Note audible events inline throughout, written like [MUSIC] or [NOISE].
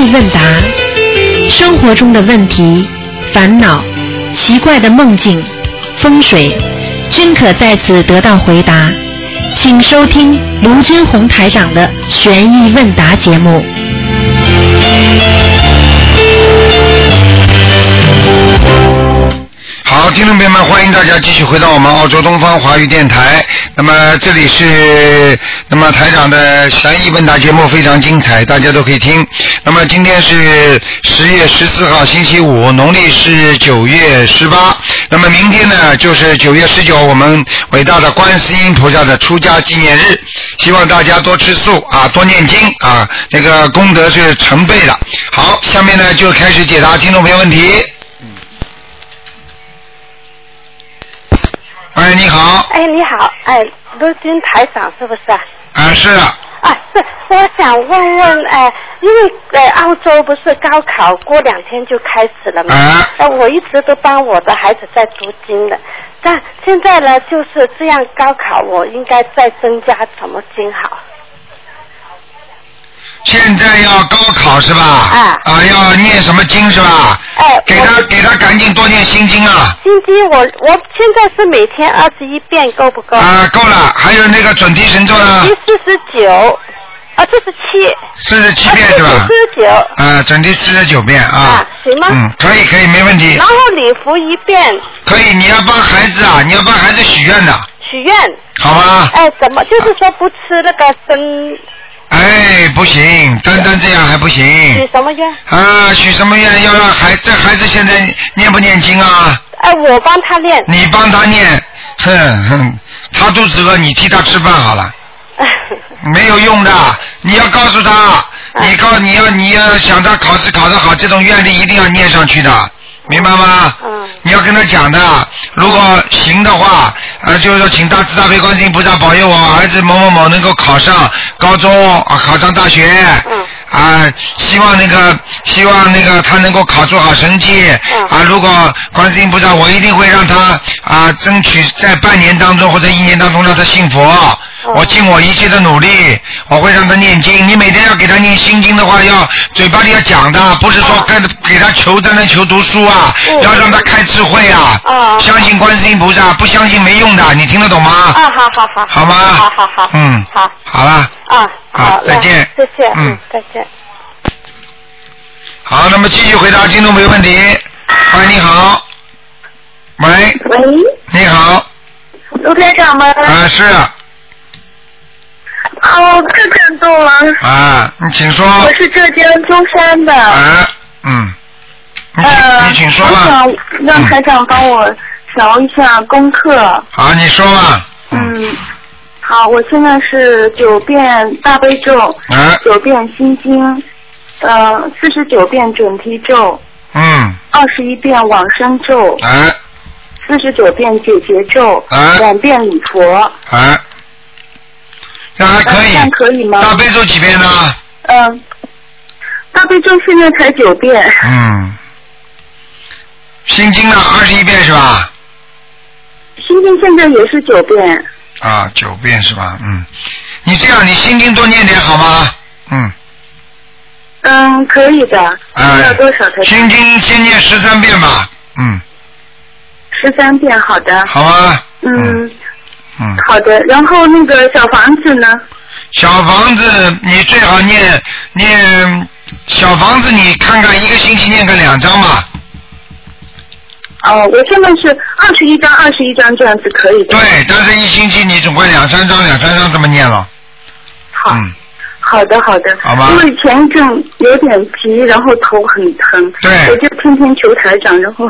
疑问答，生活中的问题、烦恼、奇怪的梦境、风水，均可在此得到回答。请收听卢军红台长的悬疑问答节目。好，听众朋友们，欢迎大家继续回到我们澳洲东方华语电台。那么这里是那么台长的悬疑问答节目非常精彩，大家都可以听。那么今天是十月十四号星期五，农历是九月十八。那么明天呢就是九月十九，我们伟大的观世音菩萨的出家纪念日。希望大家多吃素啊，多念经啊，那个功德是成倍的。好，下面呢就开始解答听众朋友问题。哎，你好，哎，你好，哎，陆军台长是不是啊？啊是啊，啊，是，我想问问，哎，因为呃，澳洲不是高考过两天就开始了嘛？啊呃，我一直都帮我的孩子在读经的，但现在呢，就是这样高考，我应该再增加什么经好？现在要高考是吧？啊啊，要念什么经是吧？哎，给他给他赶紧多念心经啊！心经我我现在是每天二十一遍，够不够？啊，够了。还有那个准提神咒呢第，四十九，啊，四十七，四十七遍是吧？四十九，啊，准提四十九遍啊啊。行吗嗯，可以可以，没问题然。后礼服一遍，可以，你要帮孩子啊，你要帮孩子许愿的，许愿。好吗？哎，怎么就是说不吃那个生哎，不行，单单这样还不行许什么愿？啊！许什么愿？要让孩这孩子现在念不念经啊？哎，我帮他念。你帮他念，哼哼，他肚子饿，你替他吃饭好了。[LAUGHS] 没有用的，你要告诉他，你告你要你要想他考试考得好，这种愿力一定要念上去的，明白吗？嗯你要跟他讲的，如果行的话，呃，就是说请大慈大悲观世音菩萨保佑我儿子某某某能够考上高中啊，考上大学。嗯啊，希望那个，希望那个他能够考出好成绩。嗯啊，如果观世音菩萨，我一定会让他啊，争取在半年当中或者一年当中让他信佛。嗯我尽我一切的努力，我会让他念经。你每天要给他念心经的话，要嘴巴里要讲的，不是说跟给他求单单求读书啊，嗯要让他开智慧啊。哦相信观世音菩萨，不相信没用的，你听得懂吗？啊，好好好。好吗？好好好。嗯。好。好了。啊，好好，再见那谢谢，嗯嗯，再见。好，那么继续回答听众朋友问题。喂，你好。喂，喂，你好，卢台长吗？啊是哦，太感动了。啊，你请说。我是浙江舟山的。啊，嗯，你请、呃，你请说我吧。想让台长帮我调一下功课。好，你说吧。嗯，好，我现在是九遍大悲咒，啊，九遍心经，呃，四十九遍准提咒，嗯，二十一遍往生咒，啊四十九遍解结咒，啊两遍礼佛。啊，这还可以。可以吗大悲咒几遍呢？嗯、大悲咒现在才九遍。嗯。心经呢？二十一遍是吧？心经现在也是九遍。啊，九遍是吧？嗯。你这样，你心经多念点好吗？嗯。嗯，可以的。哎要多少才？心经先念十三遍吧。嗯，十三遍，好的。好啊？嗯，嗯。好的。然后那个小房子呢？小房子你最好念念小房子，你看看一个星期念个两张吧。哦，我现在是二十一张，二十一张这样子可以的。对，但是一星期你总归两三张两三张这么念了。好，嗯，好的，好的。好吗因为前一阵有点急，然后头很疼。对我就天天求台长，然后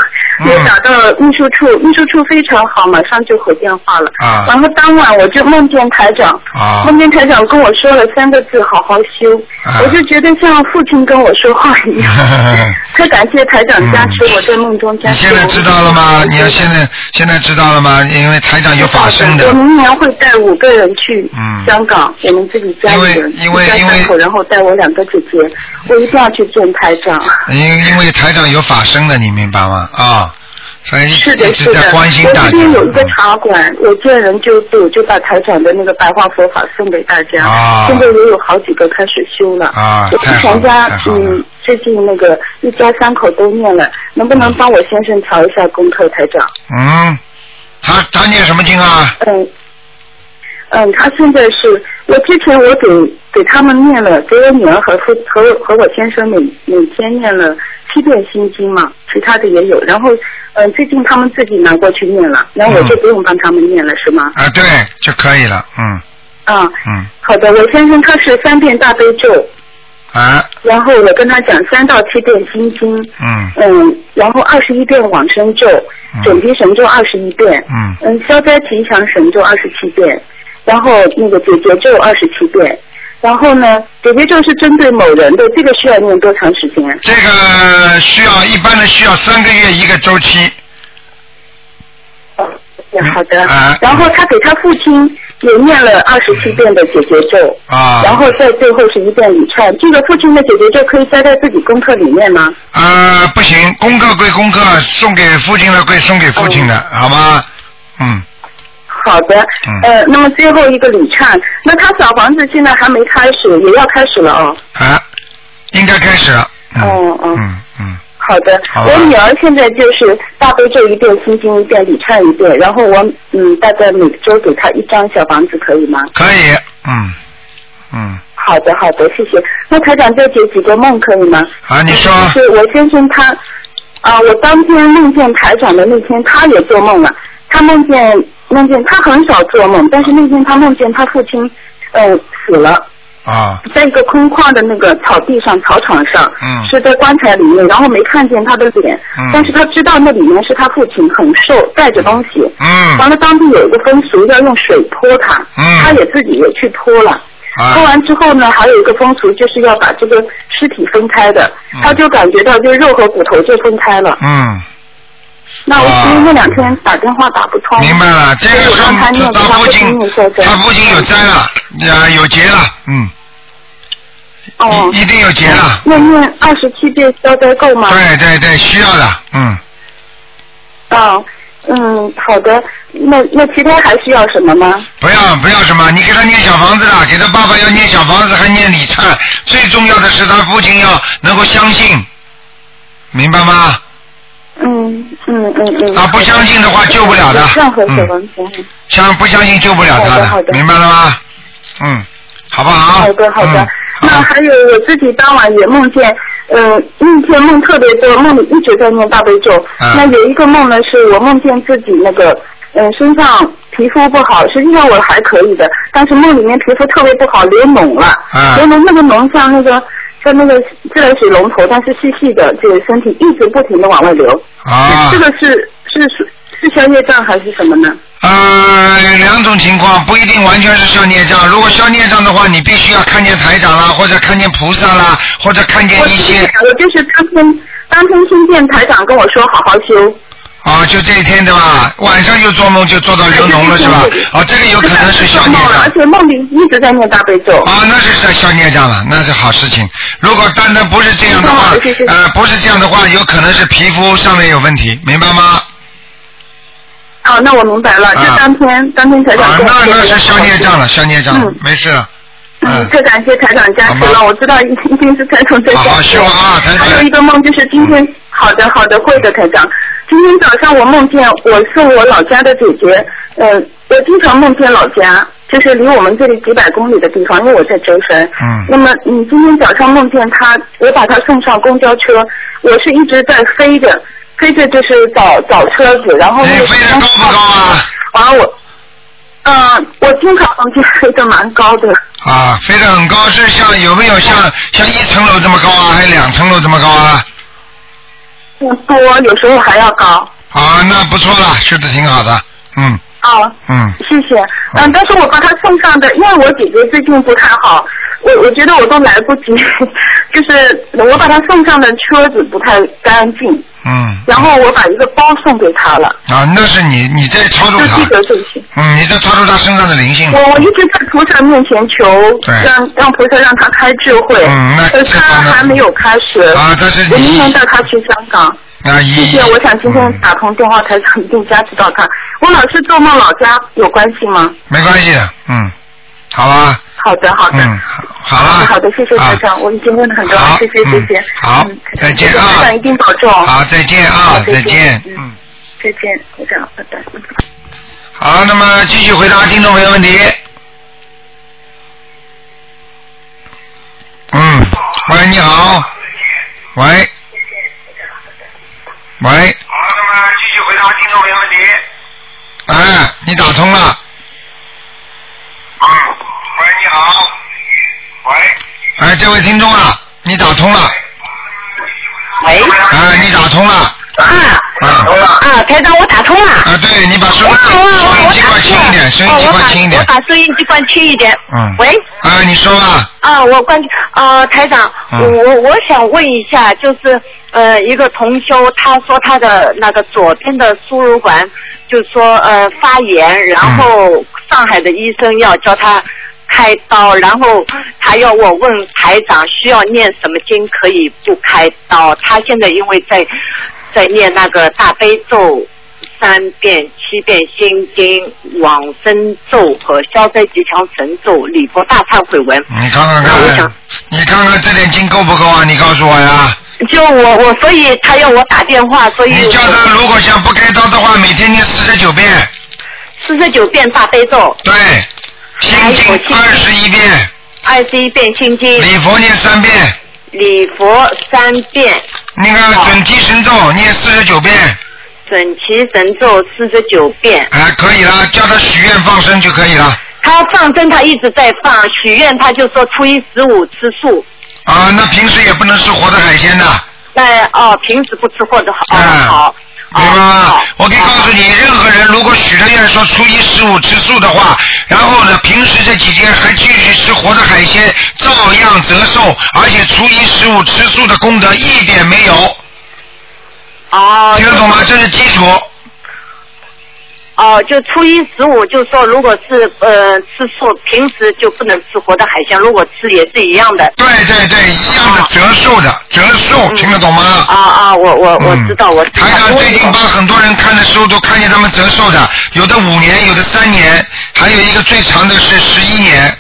也嗯打到秘书处，秘书处非常好，马上就回电话了。啊然后当晚我就梦见台长，啊梦见台长跟我说了三个字：好好修。啊我就觉得像父亲跟我说话一样。[LAUGHS] 特感谢台长加持我在梦中加持。你现在知道了吗？你要现在现在知道了吗？因为台长有法身的我。明年会带五个人去嗯香港，我们自己家里人，因为因为因为然后带我两个姐姐，我一定要去见台长。因因为台长有法身的，你明白吗？啊，所以一是的，是的。我关心大家。这边有一个嗯茶馆，我见人就就就把台长的那个白话佛法送给大家。啊现在也有好几个开始修了。啊我太好了们全家嗯最近那个一家三口都念了，能不能帮我先生调一下功课，台长？嗯，他他念什么经啊？嗯，嗯，他现在是我之前我给给他们念了，给我女儿和夫和和我先生每每天念了七遍心经嘛，其他的也有。然后嗯，最近他们自己拿过去念了，然后我就不用帮他们念了，是吗？啊，对，就可以了。嗯啊，嗯好的，我先生他是三遍大悲咒，啊然后我跟他讲三到七遍心经，嗯嗯，然后二十一遍往生咒，准提神咒二十一遍，嗯嗯，消灾吉祥神咒二十七遍，然后那个解结咒二十七遍，然后呢，解结咒是针对某人的，这个需要念多长时间？这个需要一般的需要三个月一个周期。哦，好的。啊然后他给他父亲也念了二十七遍的解结咒，啊。然后在最后是一遍礼忏。这个父亲的解结咒可以塞在自己功课里面吗？呃，不行，功课归功课，送给父亲的归送给父亲的，好吗？嗯，好的，嗯呃，那么最后一个李灿，那他小房子现在还没开始，也要开始了哦。啊，应该开始了。嗯哦哦嗯嗯，好的，好我女儿现在就是大悲咒一遍，心经一遍，礼忏一遍，然后我嗯大概每周给她一张小房子，可以吗？可以。嗯嗯，好的，好的，谢谢。那台长再解几个梦可以吗？啊，你说。就是我先生他啊，我当天梦见台长的那天，他也做梦了。他梦见梦见他很少做梦，但是那天他梦见他父亲呃、死了。啊在一个空旷的那个草地上、草场上，嗯是在棺材里面，然后没看见他的脸，嗯但是他知道那里面是他父亲，很瘦，带着东西。嗯完了，当地有一个风俗要用水泼他，嗯他也自己也去泼了。泼啊完之后呢，还有一个风俗就是要把这个尸体分开的，嗯他就感觉到就肉和骨头就分开了。嗯，那我啊因为那两天打电话打不通，明白了，这个所以我说他他父他父亲。他父亲有灾了，啊有劫了，嗯，哦，一一定有劫了。那念二十七遍消灾够吗？对对对，需要的，嗯。哦，嗯，好的。那那其他还需要什么吗？不要不要什么，你给他念小房子了，给他爸爸要念小房子，还念礼忏。最重要的是他父亲要能够相信，明白吗？嗯嗯嗯嗯。啊，不相信的话救不了的任何小嗯房子。相不相信救不了他好的好的明白了吗？嗯，好不好？好的好的。嗯那还有我自己当晚也梦见，嗯、那天梦特别多，梦里一直在念大悲咒。啊那有一个梦呢，是我梦见自己那个，嗯、身上皮肤不好，实际上我还可以的，但是梦里面皮肤特别不好，流脓了。啊流脓那个脓像那个像那个自来水龙头，它是细细的，这个身体一直不停的往外流。啊这个是是是是消孽障还是什么呢？呃，两种情况不一定完全是消孽障。如果消孽障的话，你必须要看见台长啦，或者看见菩萨啦，或者看见一些我就是当天当天听见台长跟我说好好修。啊，就这一天对吧？晚上又做梦就做到流脓了是吧？啊，这个有可能是消孽障 [LAUGHS] 而。且梦里一直在念大悲咒。啊，那是在消孽障了，那是好事情。如果单单不是这样的话呃，不是这样的话，有可能是皮肤上面有问题，明白吗？哦，那我明白了，啊就当天当天才想啊，那那是消孽障了，消孽障没事了。嗯，太感谢台长加持了，我知道一一定是台长在加持。好好修啊台长还有一个梦就是今天，好的好的，会的台长。今天早上我梦见我送我老家的姐姐，呃，我经常梦见老家，就是离我们这里几百公里的地方，因为我在舟山。嗯那么你今天早上梦见她，我把她送上公交车，我是一直在飞着，飞着就是找找车子，然后你那个飞得高不高啊？完了我，嗯、我经常梦见飞得蛮高的。啊，飞得很高，是像有没有像像一层楼这么高啊，还是两层楼这么高啊？不多，有时候还要高。啊，那不错了，修的挺好的，嗯啊，嗯，谢谢。嗯，但是我把他送上的，因为我姐姐最近不太好，我我觉得我都来不及，[LAUGHS] 就是我把他送上的车子不太干净，嗯，然后我把一个包送给他了，啊，那是你你在超度就记他，得这些。嗯，你在超度他身上的灵性，我我一直在菩萨面前求，对让让菩萨让他开智慧，嗯那可是她这方面还没有开始。啊，这是我明年带他去香港。啊一，谢谢，我想今天嗯打通电话，台长一定加持到他。我老是做梦老家有关系吗？没关系的，嗯，好吧，好的，好的。嗯，好，好了。好的，谢谢台啊长，我已经问了很多谢谢谢谢嗯。好嗯再见啊台长一定保重。好，再见啊，再见，嗯嗯。再见，台长，拜拜。嗯好，那么继续回答听众朋友问题。嗯，喂，你好，喂，喂。好，那么继续回答听众朋友问题。哎，你打通了。嗯，喂，你好，喂。哎，这位听众啊，你打通了。喂，哎，你打通了。啊啊啊，台长，我打通了。啊，对你把收音机关轻一点，收音机关轻一点我。把收音机关轻一点。嗯。喂。啊，你说吧。啊，我关呃，台长，嗯我我想问一下，就是呃，一个同修，他说他的那个左边的输入管，就是说呃发炎，然后上海的医生要叫他开刀，然后他要我问台长需要念什么经可以不开刀？他现在因为在在念那个大悲咒。三遍、七遍心经、往生咒和消灾吉祥神咒、礼佛大忏悔文。你看看看我想，你看看这点经够不够啊？你告诉我呀。就我我，所以他要我打电话，所以你叫他如果想不开刀的话，每天念四十九遍，四十九遍大悲咒，对，心经二十一遍，二十一遍心经，礼佛念三遍，礼佛三遍，那个准提神咒念四十九遍，准提神咒四十九遍。哎，可以了，叫他许愿放生就可以了。他放生他一直在放，许愿他就说初一十五吃素。啊，那平时也不能吃活的海鲜的，那哦，平时不吃活的好、哦嗯好。明白吗？我可以告诉你，任何人如果许了愿说初一十五吃素的话，然后呢，平时这几天还继续吃活的海鲜，照样折寿，而且初一十五吃素的功德一点没有，哦，听得懂吗？这是基础。哦，就初一十五，就说如果是呃吃素，平时就不能吃活的海鲜，如果吃也是一样的。对对对，一样的折寿的折寿，听得懂吗？啊啊，我我我知道，我知道。台长最近帮很多人看的时候都看见他们折寿的，有的五年，有的三年，还有一个最长的是十一年。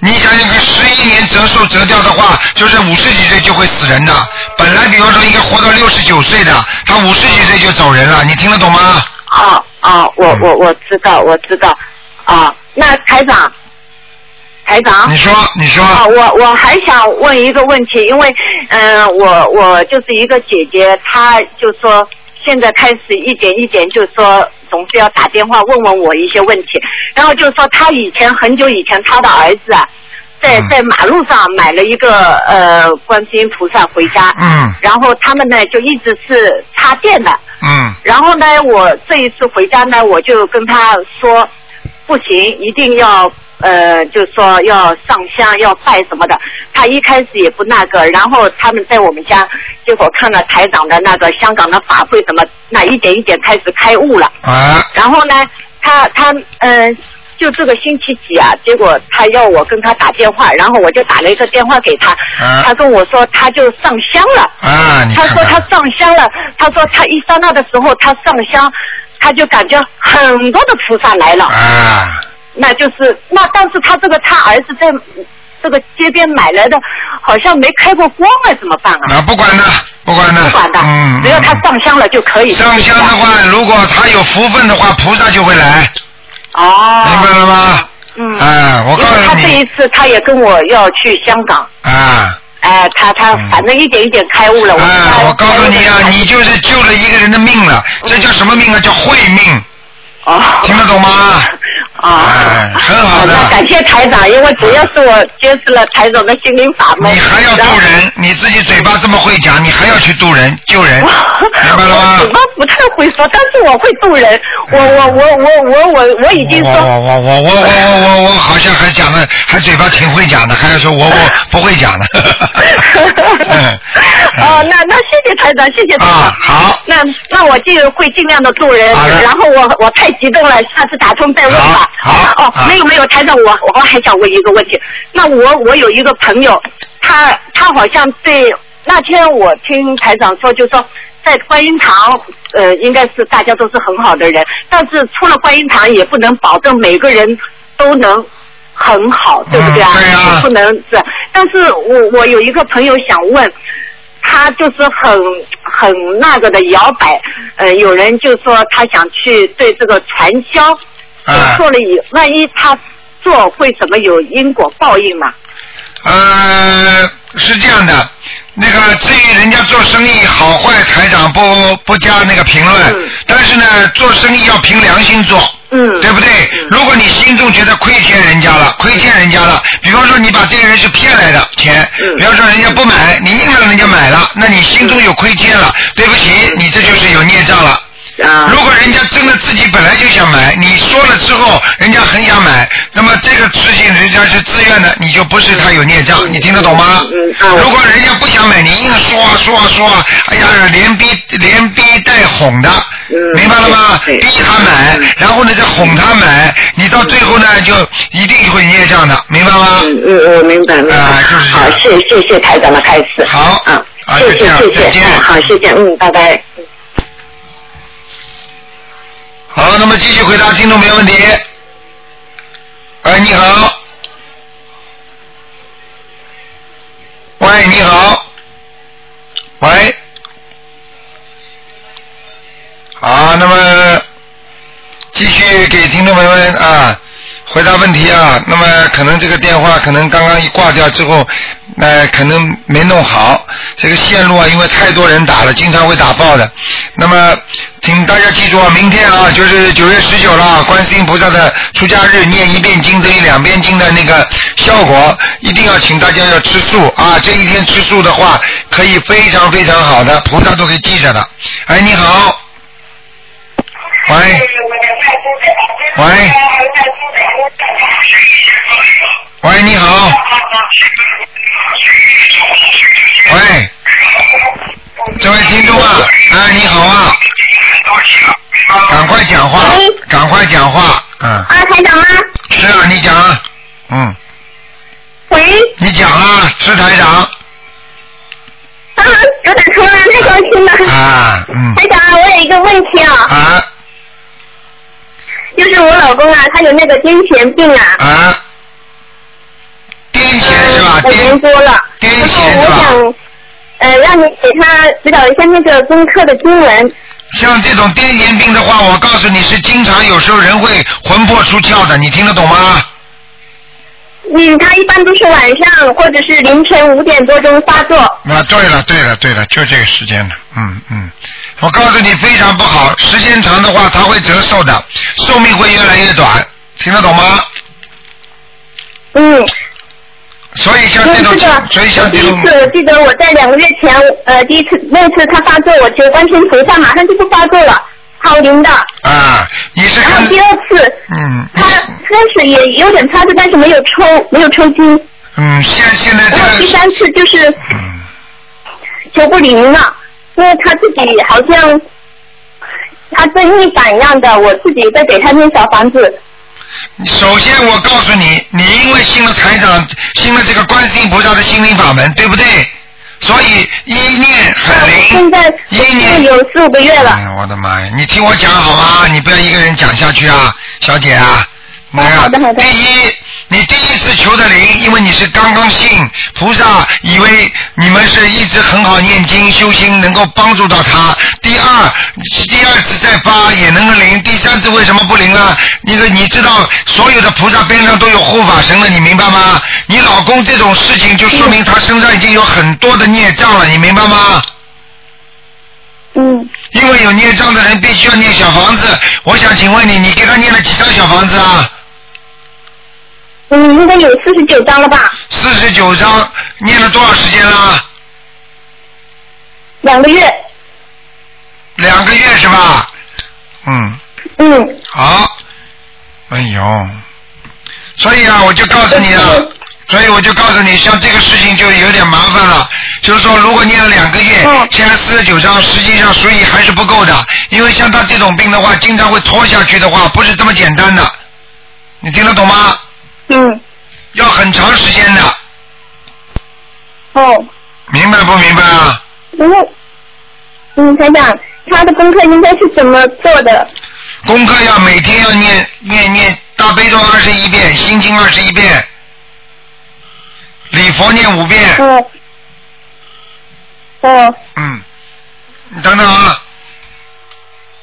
你想想看，十一年折寿折掉的话，就是五十几岁就会死人的。本来比方说应该活到六十九岁的，他五十几岁就走人了，你听得懂吗？啊啊，我嗯我我知道，我知道。啊，那台长，台长。你说，你说。啊，我我还想问一个问题，因为嗯、我我就是一个姐姐，她就说现在开始一点一点，就说总是要打电话问问我一些问题，然后就说她以前很久以前她的儿子啊，在嗯。在马路上买了一个呃观世音菩萨回家，嗯。然后他们呢就一直是插电的，嗯。然后呢，我这一次回家呢，我就跟他说，不行，一定要呃，就是说要上香，要拜什么的。他一开始也不那个，然后他们在我们家，结果看了台长的那个香港的法会什么，那一点一点开始开悟了。啊。然后呢，他他嗯、就这个星期几啊，结果他要我跟他打电话，然后我就打了一个电话给他，啊他跟我说他就上香了。啊！你他说他上香了，他说他一刹那的时候他上香，他就感觉很多的菩萨来了，啊，那就是那但是他这个他儿子在这个街边买来的，好像没开过光啊，怎么办啊？那，不管的，不管的，不管的，嗯，只要他嗯上香了就可以。上香的话，如果他有福分的话，菩萨就会来，哦，明白了吗？嗯，哎，我告诉你。他，这一次他也跟我要去香港，啊。哎、他他嗯。反正一点一点开悟了。我告诉你啊，你就就是救了一个人的命了，这叫什么命啊？叫慧命，哦，听得懂吗？[LAUGHS] 啊，哎很好的那感谢台长，因为主要是我接触了台长的心灵法门。你还要渡人，你自己嘴巴这么会讲，你还要去渡人、救人，明白了吗我？嘴巴不太会说，但是我会渡人。我我我我我我我已经我说，我我我我我我我我好像还讲的，还嘴巴挺会讲的，还要说我我 [LAUGHS] 不会讲的。[LAUGHS] 嗯哦，那那谢谢台长，谢谢台长。啊，好，那那我就会尽量的渡人然后我我太激动了，下次打通再问吧。好好哦啊，没有没有，台长，我我还想问一个问题。那我我有一个朋友，他他好像对那天我听台长说，就说在观音堂，呃，应该是大家都是很好的人，但是出了观音堂也不能保证每个人都能很好，对不对啊？嗯对啊不能是，但是我我有一个朋友想问。他就是很很那个的摇摆，呃，有人就说他想去对这个传销，啊做了以万一他做会怎么有因果报应嘛？呃，是这样的，那个至于人家做生意好坏，台长不不加那个评论，嗯但是呢，做生意要凭良心做。嗯。对不对？如果你心中觉得亏欠人家了，亏欠人家了，比方说你把这个人是骗来的钱，嗯。比方说人家不买，你硬让人家买了，那你心中有亏欠了，对不起，你这就是有孽障了。啊。如果人家真的自己本来就想买，你说了之后，人家很想买，那么这个事情人家是自愿的，你就不是他有孽障，你听得懂吗？如果人家不想买，你硬说啊说啊说啊，哎呀，连逼连逼带哄的，嗯明白了吗？逼他买，然后呢再哄他买，你到最后呢就一定会孽障的，明白吗？嗯嗯，我明白了。啊就是好，谢谢谢台长的开始。好啊，谢谢谢谢，再见嗯好，谢谢，嗯，拜拜。好，那么继续回答听众没问题。哎，你好。喂，你好。喂。好，那么继续给听众朋友们啊回答问题啊。那么可能这个电话可能刚刚一挂掉之后，呃，可能没弄好。这个线路啊，因为太多人打了，经常会打爆的。那么，请大家记住啊，明天啊，就是九月十九了，观世音菩萨的出家日，念一遍经等于两遍经的那个效果，一定要请大家要吃素啊。这一天吃素的话，可以非常非常好的，菩萨都可以记着的。哎，你好。喂。喂。喂，你好。喂，这位听众啊，哎，你好啊，赶快讲话，赶快讲话，嗯，啊，台长吗？是啊，你讲啊，嗯，喂，你讲啊，是台长。啊，我打通了，太高兴了。啊，嗯，台长，我有一个问题啊，啊就是我老公啊，他有那个癫痫病啊，啊，癫痫是吧？嗯，五年癫多了，癫痫是吧？我想，呃，让你给他指导一下那个功课的经文。像这种癫痫病的话，我告诉你是经常有时候人会魂魄出窍的，你听得懂吗？嗯，他一般都是晚上或者是凌晨五点多钟发作。啊，对了，对了，对了，就这个时间了，嗯嗯，我告诉你非常不好，时间长的话他会折寿的，寿命会越来越短，听得懂吗？嗯，所以像这种所以像这种，第一次我记得我在两个月前，呃，第一次那次他发作，我求观世音菩萨，马上就不发作了，好灵的。啊，你是然后第二次，嗯他开始也有点发作，但是没有抽，没有抽筋。嗯，现现在然后第三次就是嗯求不灵了，因为他自己好像他在逆反一样的，我自己在给他念小房子。首先我告诉你，你因为信了台长，信了这个观世音菩萨的心灵法门，对不对？所以一念很灵，现在有四五个月了。哎呀，我的妈呀！你听我讲好吗？你不要一个人讲下去啊，小姐啊。那个好的好的第一，你第一次求的灵，因为你是刚刚信菩萨，以为你们是一直很好念经修心，能够帮助到他。第二，第二次再发也能够灵，第三次为什么不灵啊？那个你知道，所有的菩萨边上都有护法神了，你明白吗？你老公这种事情，就说明他身上已经有很多的孽障了，你明白吗？嗯，因为有孽障的人必须要念小房子。我想请问你，你给他念了几张小房子啊？嗯，应该有四十九章了吧？四十九张，念了多少时间了？两个月。两个月是吧？嗯，嗯，好。哎呦，所以啊，我就告诉你啊，所以我就告诉你，像这个事情就有点麻烦了。就是说，如果念了两个月，嗯现在四十九章，实际上所以还是不够的，因为像他这种病的话，经常会拖下去的话，不是这么简单的。你听得懂吗？嗯，要很长时间的，哦，明白不明白啊？然后，嗯，台长，他的功课应该是怎么做的？功课要每天要念念念大悲咒二十一遍，心经二十一遍，礼佛念五遍。哦。哦。嗯，你等等啊，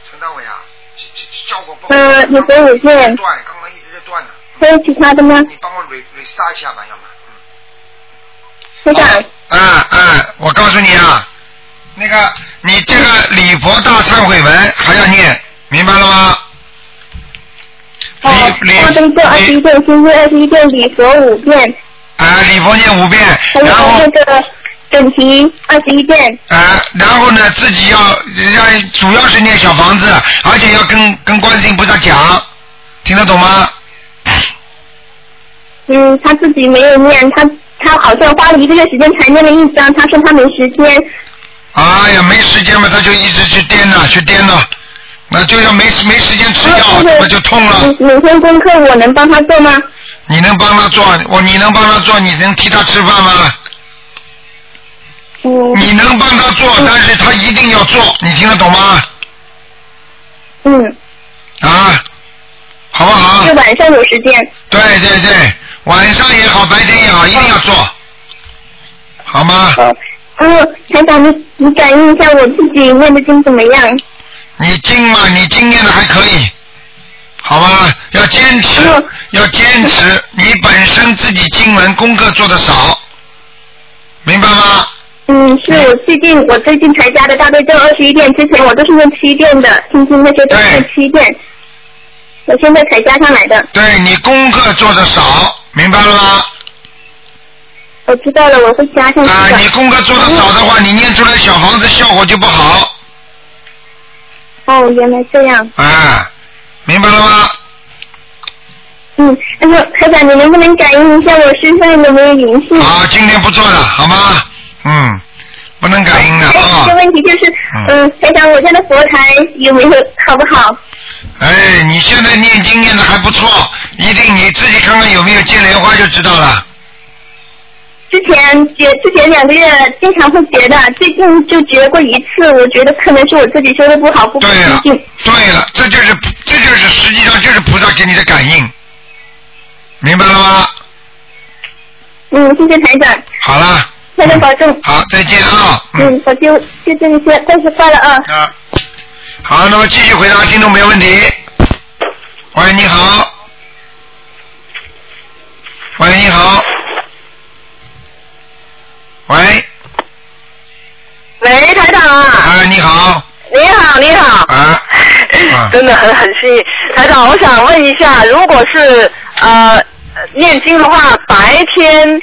陈大伟啊，这这效果不好。嗯，你给五遍。断，刚刚一直在断呢。还有其他的吗？你帮我 re restart 一下吧，要么。台长。啊啊！我告诉你啊，那个你这个礼佛大忏悔文还要念，明白了吗？哦，大悲咒二十一遍，心经二十一遍，礼佛五遍。啊，礼佛念五遍，还有然后那个整齐二十一遍。啊，然后呢，自己要要主要是念小房子，而且要跟跟观世音菩萨讲，听得懂吗？嗯，他自己没有念，他他好像花了一个月时间才念了一张，他说他没时间。哎呀，没时间嘛，他就一直去颠呐，去颠呐，那就要没没时间吃药，这不就痛了？每每天功课我能帮他做吗？你能帮他做，我你能帮他做，你能替他吃饭吗？嗯。你能帮他做，但是他一定要做，你听得懂吗？嗯。啊，好不好？就晚上有时间。对对对，晚上也好，白天也好，一定要做，好吗？嗯，台长，你你感应一下我自己念的经怎么样？你经嘛，你经念的还可以，好吧？要坚持，要坚持。[LAUGHS] 你本身自己经文功课做的少，明白吗？嗯，是我最近我最近才加的大悲咒二十一遍，之前我都是念七遍的，听经那些都是念七遍，我现在才加上来的。对你功课做的少，明白了吗？我知道了，我会加上。啊，你功课做的少的话，你念出来小房子效果就不好。哦，原来这样。啊，明白了吗？嗯，那个台长，你能不能感应一下我身上有没有灵性？啊，今天不做了，好吗？嗯，不能感应的还有一啊个。问题就是，嗯，台长，我家的佛台有没有好不好？哎，你现在念经念的还不错，一定你自己看看有没有接莲花就知道了。之前结之前两个月经常会结的，最近就结过一次，我觉得可能是我自己修的不好，不够对了。对了，这就是这就是实际上就是菩萨给你的感应，明白了吗？嗯，谢谢台长，好了，台长保重。好，再见啊。嗯，我就就这一些，但是挂了啊。啊，好，那么继续回答听众没问题。喂，你好。喂，你好。喂，喂，台长啊！啊，你好。你好，你好。啊。啊 [LAUGHS] 真的很很幸运，台长，我想问一下，如果是呃念经的话，白天，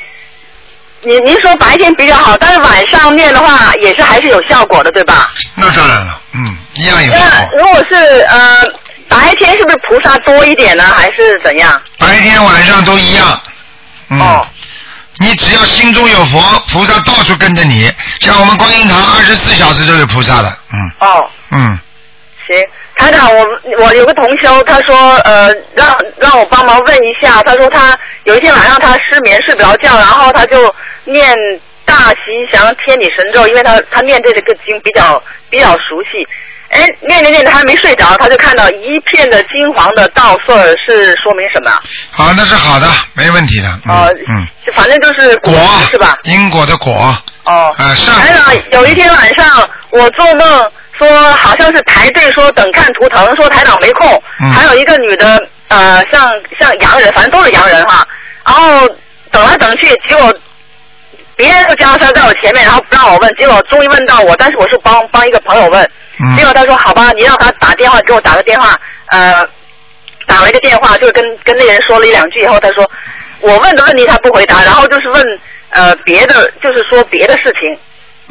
您您说白天比较好，但是晚上念的话，也是还是有效果的，对吧？那当然了，嗯，一样有效那果。如果是呃白天是不是菩萨多一点呢，还是怎样？白天晚上都一样。嗯。哦你只要心中有佛，菩萨到处跟着你。像我们观音堂二十四小时都有菩萨的，嗯哦，嗯，行，台长，我我有个同修，他说呃让让我帮忙问一下，他说他有一天晚上他失眠睡不着觉，然后他就念大吉祥天女神咒，因为他他念这个经比较比较熟悉。哎，念着念着还没睡着，他就看到一片的金黄的稻穗儿，是说明什么？好，那是好的，没问题的。嗯、哦嗯，就反正就是果是吧？因果的果。哦。啊，上台长，有一天晚上我做梦说好像是排队说等看图腾，说台长没空，嗯。还有一个女的呃像像洋人，反正都是洋人哈，然后等来等去，结果别人就降山在我前面，然后不让我问，结果终于问到我，但是我是帮帮一个朋友问，嗯。结果他说好吧，你让他打电话给我打个电话，呃，打了一个电话，就是跟跟那人说了一两句以后，他说我问的问题他不回答，然后就是问呃别的，就是说别的事情。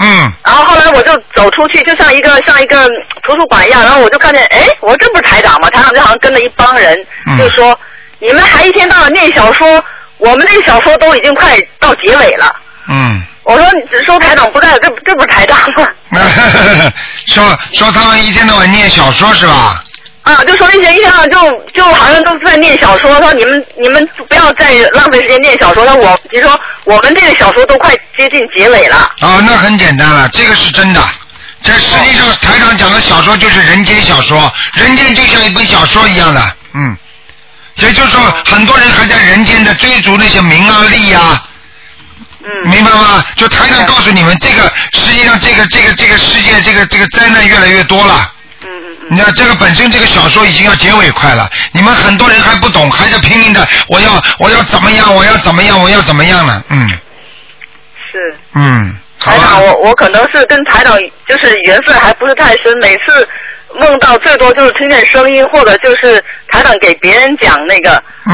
嗯然后后来我就走出去，就像一个像一个图书馆一样，然后我就看见，哎，我说这不是台长吗？台长就好像跟了一帮人，嗯就说你们还一天到晚念小说，我们那个小说都已经快到结尾了。嗯，我说你只说台长不在，这这不是台长吗？[LAUGHS] 说说他们一天到晚念小说是吧？啊，就说那些一天到晚就就好像都是在念小说，说你们你们不要再浪费时间念小说了。我比如说我们这个小说都快接近结尾了。哦，那很简单了，这个是真的。这实际上台长讲的小说就是人间小说，人间就像一本小说一样的，嗯。也就是说，很多人还在人间的追逐那些名啊利呀、嗯，明白吗？就台长告诉你们，这个实际上这个这个这个世界这个这个灾难越来越多了。你看，这个本身这个小说已经要结尾快了，你们很多人还不懂，还在拼命的，我要我要怎么样，我要怎么样，我要怎么样呢？嗯是。嗯，好台长，吧。我我可能是跟台长就是缘分还不是太深，每次梦到最多就是听见声音，或者就是台长给别人讲那个。[LAUGHS]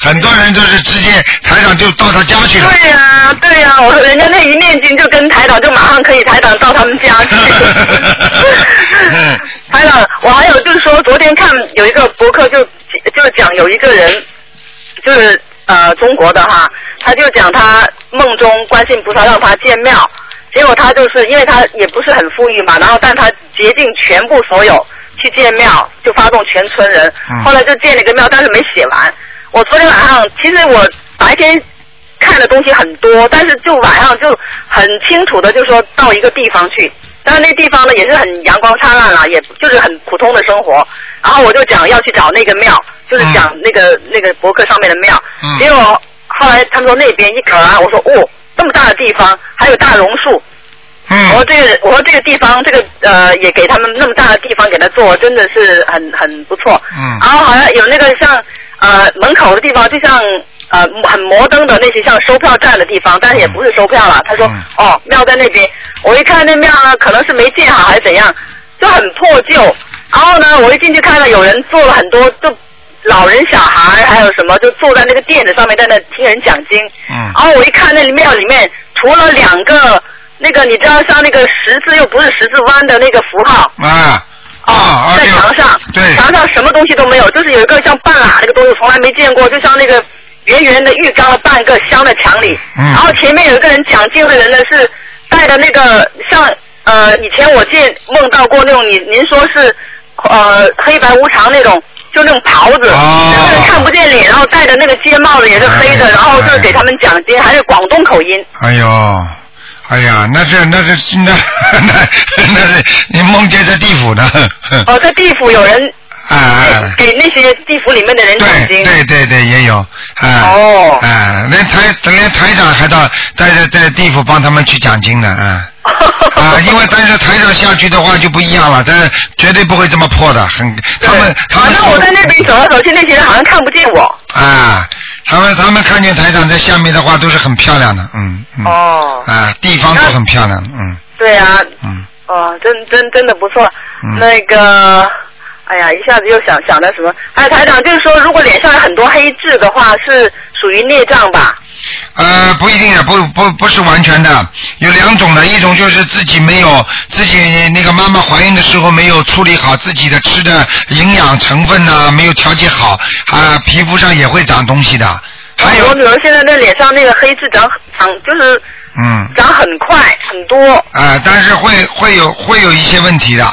很多人就是直接台长就到他家去了。对呀、对呀、我人家那一念经就跟台长就马上可以台长到他们家去。[LAUGHS] 台长，我还有就是说，昨天看有一个博客就就讲有一个人，就是呃中国的哈，他就讲他梦中观世音菩萨让他建庙，结果他就是因为他也不是很富裕嘛，然后但他竭尽全部所有去建庙，就发动全村人，嗯后来就建了一个庙，但是没写完。我昨天晚上其实我白天看的东西很多，但是就晚上就很清楚的就说到一个地方去，但是那地方呢也是很阳光灿烂啦，也就是很普通的生活。然后我就讲要去找那个庙，就是讲那个、那个博客上面的庙。嗯结果后来他们说那边一看啊，我说哦，这么大的地方还有大榕树。嗯我说这个，我说这个地方，这个呃，也给他们那么大的地方给他做，真的是很很不错。嗯然后好像有那个像呃门口的地方，就像呃很摩登的那些像收票站的地方，但是也不是收票了。他说、嗯哦庙在那边，我一看那庙呢，可能是没建好还是怎样，就很破旧。然后呢，我一进去看到有人做了很多就。老人、小孩还有什么，就坐在那个垫子上面，在那听人讲经。嗯然后我一看那庙里面，除了两个那个你知道像那个十字又不是十字弯的那个符号，啊啊啊！在对墙上，对，墙上什么东西都没有，就是有一个像半拉那个东西，从来没见过，就像那个圆圆的浴缸的半个镶在墙里。嗯然后前面有一个人讲经的人呢，是戴的那个像呃，以前我见梦到过那种，您您说是呃黑白无常那种。就那种袍子，哦但是看不见脸，然后戴的那个尖帽子也是黑的，哎然后就是给他们讲经，还是广东口音。哎呦，哎呀，那是那是那 [LAUGHS] 那那是你梦见在地府呢。哦，在地府有人啊哎。给那些地府里面的人讲对经。对对对，也有，啊，哦啊，连台连台长还到在在地府帮他们去讲经呢，啊，[LAUGHS] 啊，因为但是台长下去的话就不一样了，但是绝对不会这么破的，很他们他们反正我在那边走来走去，那些人好像看不见我。啊，他们他们看见台长在下面的话都是很漂亮的，嗯嗯，哦，啊，地方都很漂亮，嗯对啊，嗯，哦，真真真的不错。嗯那个，哎呀，一下子又想想到什么？哎台长，就是说，如果脸上有很多黑痣的话，是属于孽障吧？呃，不一定的，不不不是完全的，有两种的，一种就是自己没有自己那个妈妈怀孕的时候没有处理好自己的吃的营养成分呐、没有调节好，啊，皮肤上也会长东西的。还有我，女儿现在那脸上那个黑痣长长，就是嗯，长很快很多。啊，但是会会有会有一些问题的，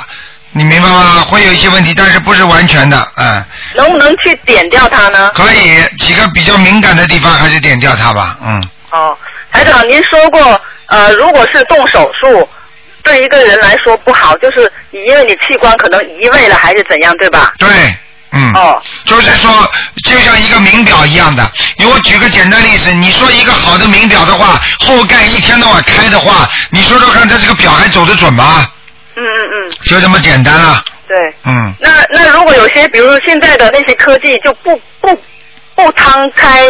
你明白吗？会有一些问题，但是不是完全的，嗯，能不能去点掉它呢？可以几个比较敏感的地方还是点掉它吧，嗯。哦，台长，您说过，呃，如果是动手术，对一个人来说不好，就是因为你器官可能移位了还是怎样，对吧？对，嗯。哦。就是说，就像一个名表一样的。因为我举个简单例子，你说一个好的名表的话，后盖一天到晚开的话，你说说看，它这个表还走得准吗？嗯嗯嗯，就这么简单了。对。嗯。那那如果有些，比如说现在的那些科技就不不不摊开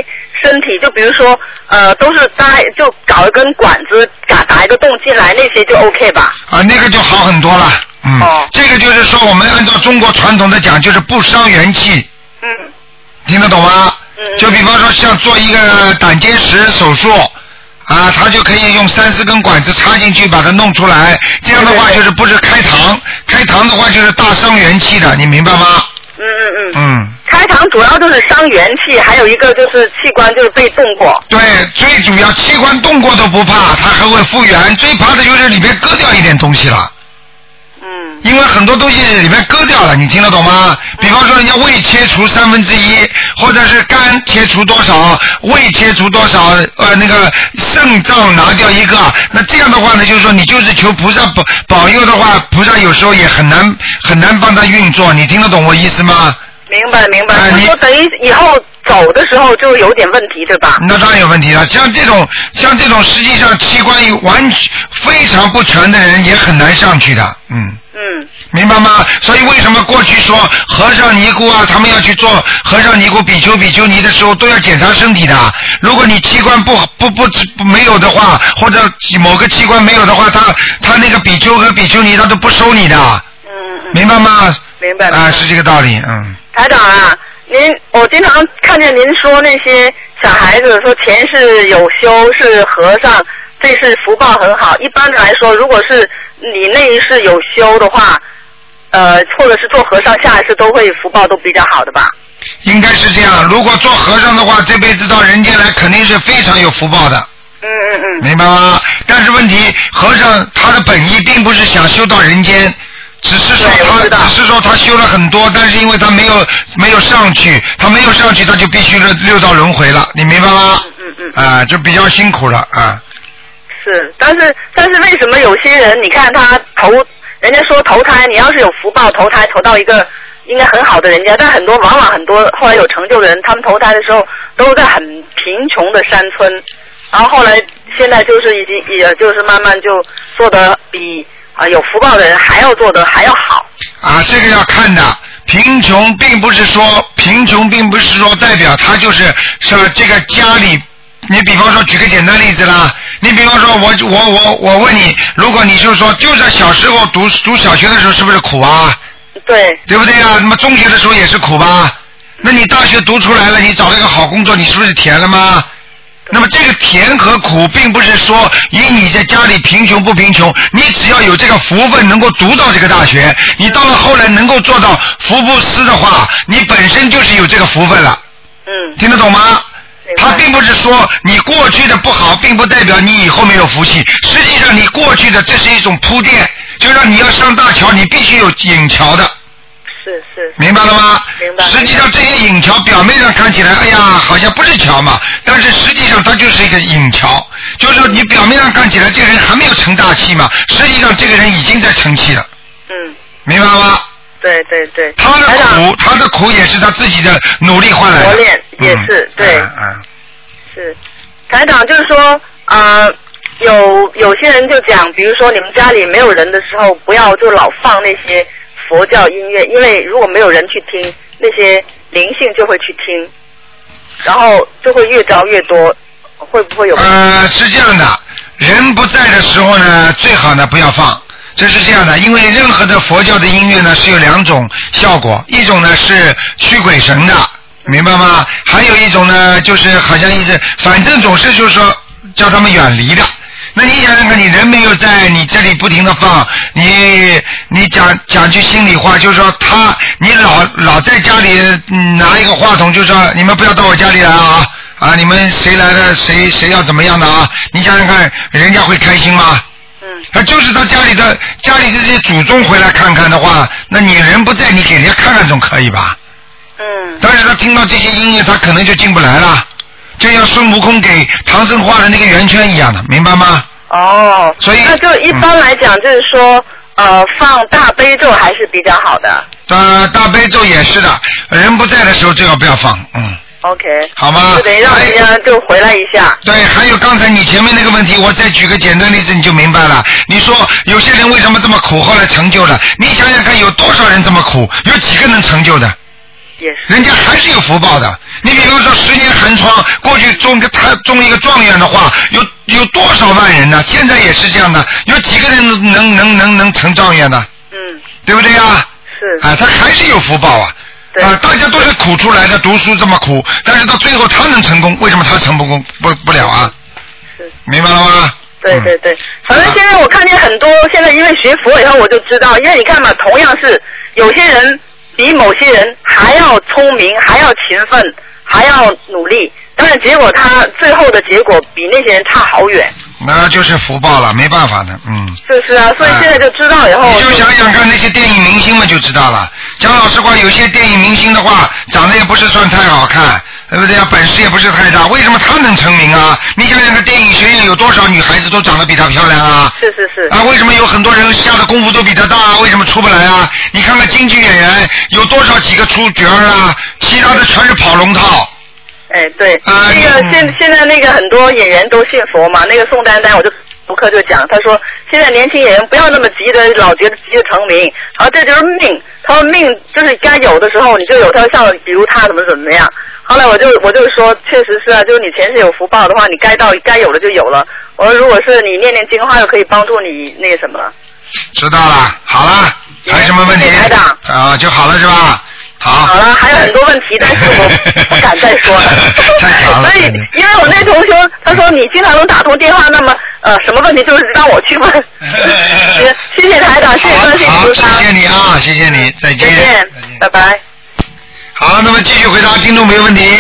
身体，就比如说呃都是搭就搞一根管子打打一个洞进来，那些就 OK 吧？啊，那个就好很多了。嗯。哦这个就是说，我们按照中国传统的讲，就是不伤元气。嗯。听得懂吗？嗯就比方说，像做一个胆结石手术。啊，他就可以用三四根管子插进去，把它弄出来。这样的话，就是不是开膛，开膛的话就是大伤元气的，你明白吗？嗯嗯嗯。嗯，开膛主要就是伤元气，还有一个就是器官就是被动过。对，最主要器官动过都不怕，它还会复原，最怕的就是里面割掉一点东西了。嗯。因为很多东西里面割掉了，你听得懂吗？比方说人家胃切除三分之一，或者是肝切除多少，胃切除多少，呃，那个肾脏拿掉一个，那这样的话呢，就是说你就是求菩萨保保佑的话，菩萨有时候也很难很难帮他运作，你听得懂我意思吗？明白明白，哎你等于以后走的时候就有点问题，对吧？那当然有问题了。像这种像这种实际上器官完全非常不全的人也很难上去的，嗯。嗯，明白吗？所以为什么过去说和尚尼姑啊，他们要去做和尚尼姑、比丘、比丘尼的时候，都要检查身体的。如果你器官不不不不没有的话，或者某个器官没有的话，他他那个比丘和比丘尼他都不收你的，嗯嗯嗯，明白吗？明白明白啊，是这个道理，嗯。台长啊，您我经常看见您说那些小孩子说前世有修是和尚，这是福报很好。一般的来说，如果是你那一世有修的话，呃，或者是做和尚，下一世都会福报都比较好的吧？应该是这样。如果做和尚的话，这辈子到人间来肯定是非常有福报的。嗯嗯嗯，明白吗？但是问题，和尚他的本意并不是想修到人间，只是说他只是说他修了很多，但是因为他没有没有上去，他没有上去，他就必须是六道轮回了，你明白吗？嗯嗯嗯，啊，就比较辛苦了啊。是，但是但是为什么有些人，你看他投，人家说投胎，你要是有福报投胎投到一个应该很好的人家，但很多往往很多后来有成就的人，他们投胎的时候都在很贫穷的山村，然后后来现在就是已经也就是慢慢就做的比啊、有福报的人还要做的还要好。啊，这个要看的。贫穷并不是说贫穷，并不是说代表他就是说这个家里。你比方说，举个简单例子啦，你比方说我我我我问你，如果你就说就在小时候读读小学的时候，是不是苦啊？对，对不对啊？那么中学的时候也是苦吧？那你大学读出来了，你找了一个好工作，你是不是甜了吗？那么这个甜和苦，并不是说以你在家里贫穷不贫穷，你只要有这个福分能够读到这个大学，你到了后来能够做到福布斯的话，你本身就是有这个福分了，嗯，听得懂吗？他并不是说你过去的不好，并不代表你以后没有福气。实际上，你过去的这是一种铺垫，就让你要上大桥，你必须有引桥的。是是，明白了吗？明白实际上这些引桥表面上看起来，哎呀，好像不是桥嘛，但是实际上它就是一个引桥，就是说你表面上看起来这个人还没有成大器嘛，实际上这个人已经在成器了，嗯，明白吗？对对对。他的苦，他的苦也是他自己的努力换来的。磨练也嗯是对。嗯嗯。是，台长就是说，呃，有有些人就讲，比如说你们家里没有人的时候，不要就老放那些佛教音乐，因为如果没有人去听，那些灵性就会去听，然后就会越招越多，会不会有？呃，是这样的，人不在的时候呢，最好呢不要放。这是这样的，因为任何的佛教的音乐呢是有两种效果，一种呢是驱鬼神的，明白吗？还有一种呢就是好像一直，反正总是就是说叫他们远离的。那你想想看，你人没有在你这里不停的放，你你讲讲句心里话，就是说他你老老在家里、嗯拿一个话筒，就说你们不要到我家里来啊啊！你们谁来了谁谁要怎么样的啊？你想想看，人家会开心吗？嗯他就是他家里的家里的这些祖宗回来看看的话，那你人不在，你给人家看看总可以吧？嗯但是他听到这些音乐，他可能就进不来了，就像孙悟空给唐僧画的那个圆圈一样的，明白吗？哦，所以那就一般来讲，就是说，呃，放大悲咒还是比较好的。呃，大悲咒也是的，人不在的时候最好不要放，嗯，OK，好吗？就等于让人家就回来一下。对，还有刚才你前面那个问题，我再举个简单例子你就明白了。你说有些人为什么这么苦，后来成就了？你想想看，有多少人这么苦，有几个能成就的？也是。人家还是有福报的。你比如说十年寒窗，过去中个他中一个状元的话，有有多少万人呢？现在也是这样的，有几个人能能能能能成状元呢？嗯，对不对呀？是。啊，他还是有福报啊。对啊，大家都是苦出来的，读书这么苦，但是到最后他能成功，为什么他成不功不不了啊？是。明白了吗？对对对，反正现在我看见很多，现在因为学佛以后我就知道，因为你看嘛，同样是有些人比某些人还要聪明，还要勤奋，还要努力，但是结果他最后的结果比那些人差好远。那就是福报了，没办法的，嗯。就是啊，所以现在就知道以后。你就想想看，那些电影明星们就知道了。讲老实话，有些电影明星的话，长得也不是算太好看，对不对啊？本事也不是太大，为什么他能成名啊？你想想看，电影学院有多少女孩子都长得比他漂亮啊？是是是。啊，为什么有很多人下的功夫都比他大啊？为什么出不来啊？你看看京剧演员有多少几个出角儿啊？其他的全是跑龙套。哎，对，啊那个现现在那个很多演员都信佛嘛，那个宋丹丹，我就顾客就讲，他说现在年轻演员不要那么急的老觉得急着成名，然后这就是命，他说命就是该有的时候你就有，他说像比如他怎么怎么样。后来我就我就说，确实是啊，就是你前世有福报的话，你该到该有的就有了。我说如果是你念念经的话，又可以帮助你那个什么了。知道了，好了，还有什么问题台长？啊，就好了是吧？好。好了，还有很多问题，但是我不 [LAUGHS] 敢再说了。太长了 [LAUGHS] 所以，因为我那同学他说你经常能打通电话，那么呃，什么问题就是让我去问。行 [LAUGHS] 谢谢台长，谢谢谢谢你啊，谢谢你，再见。再见，拜拜。好，那么继续回答听众没问题。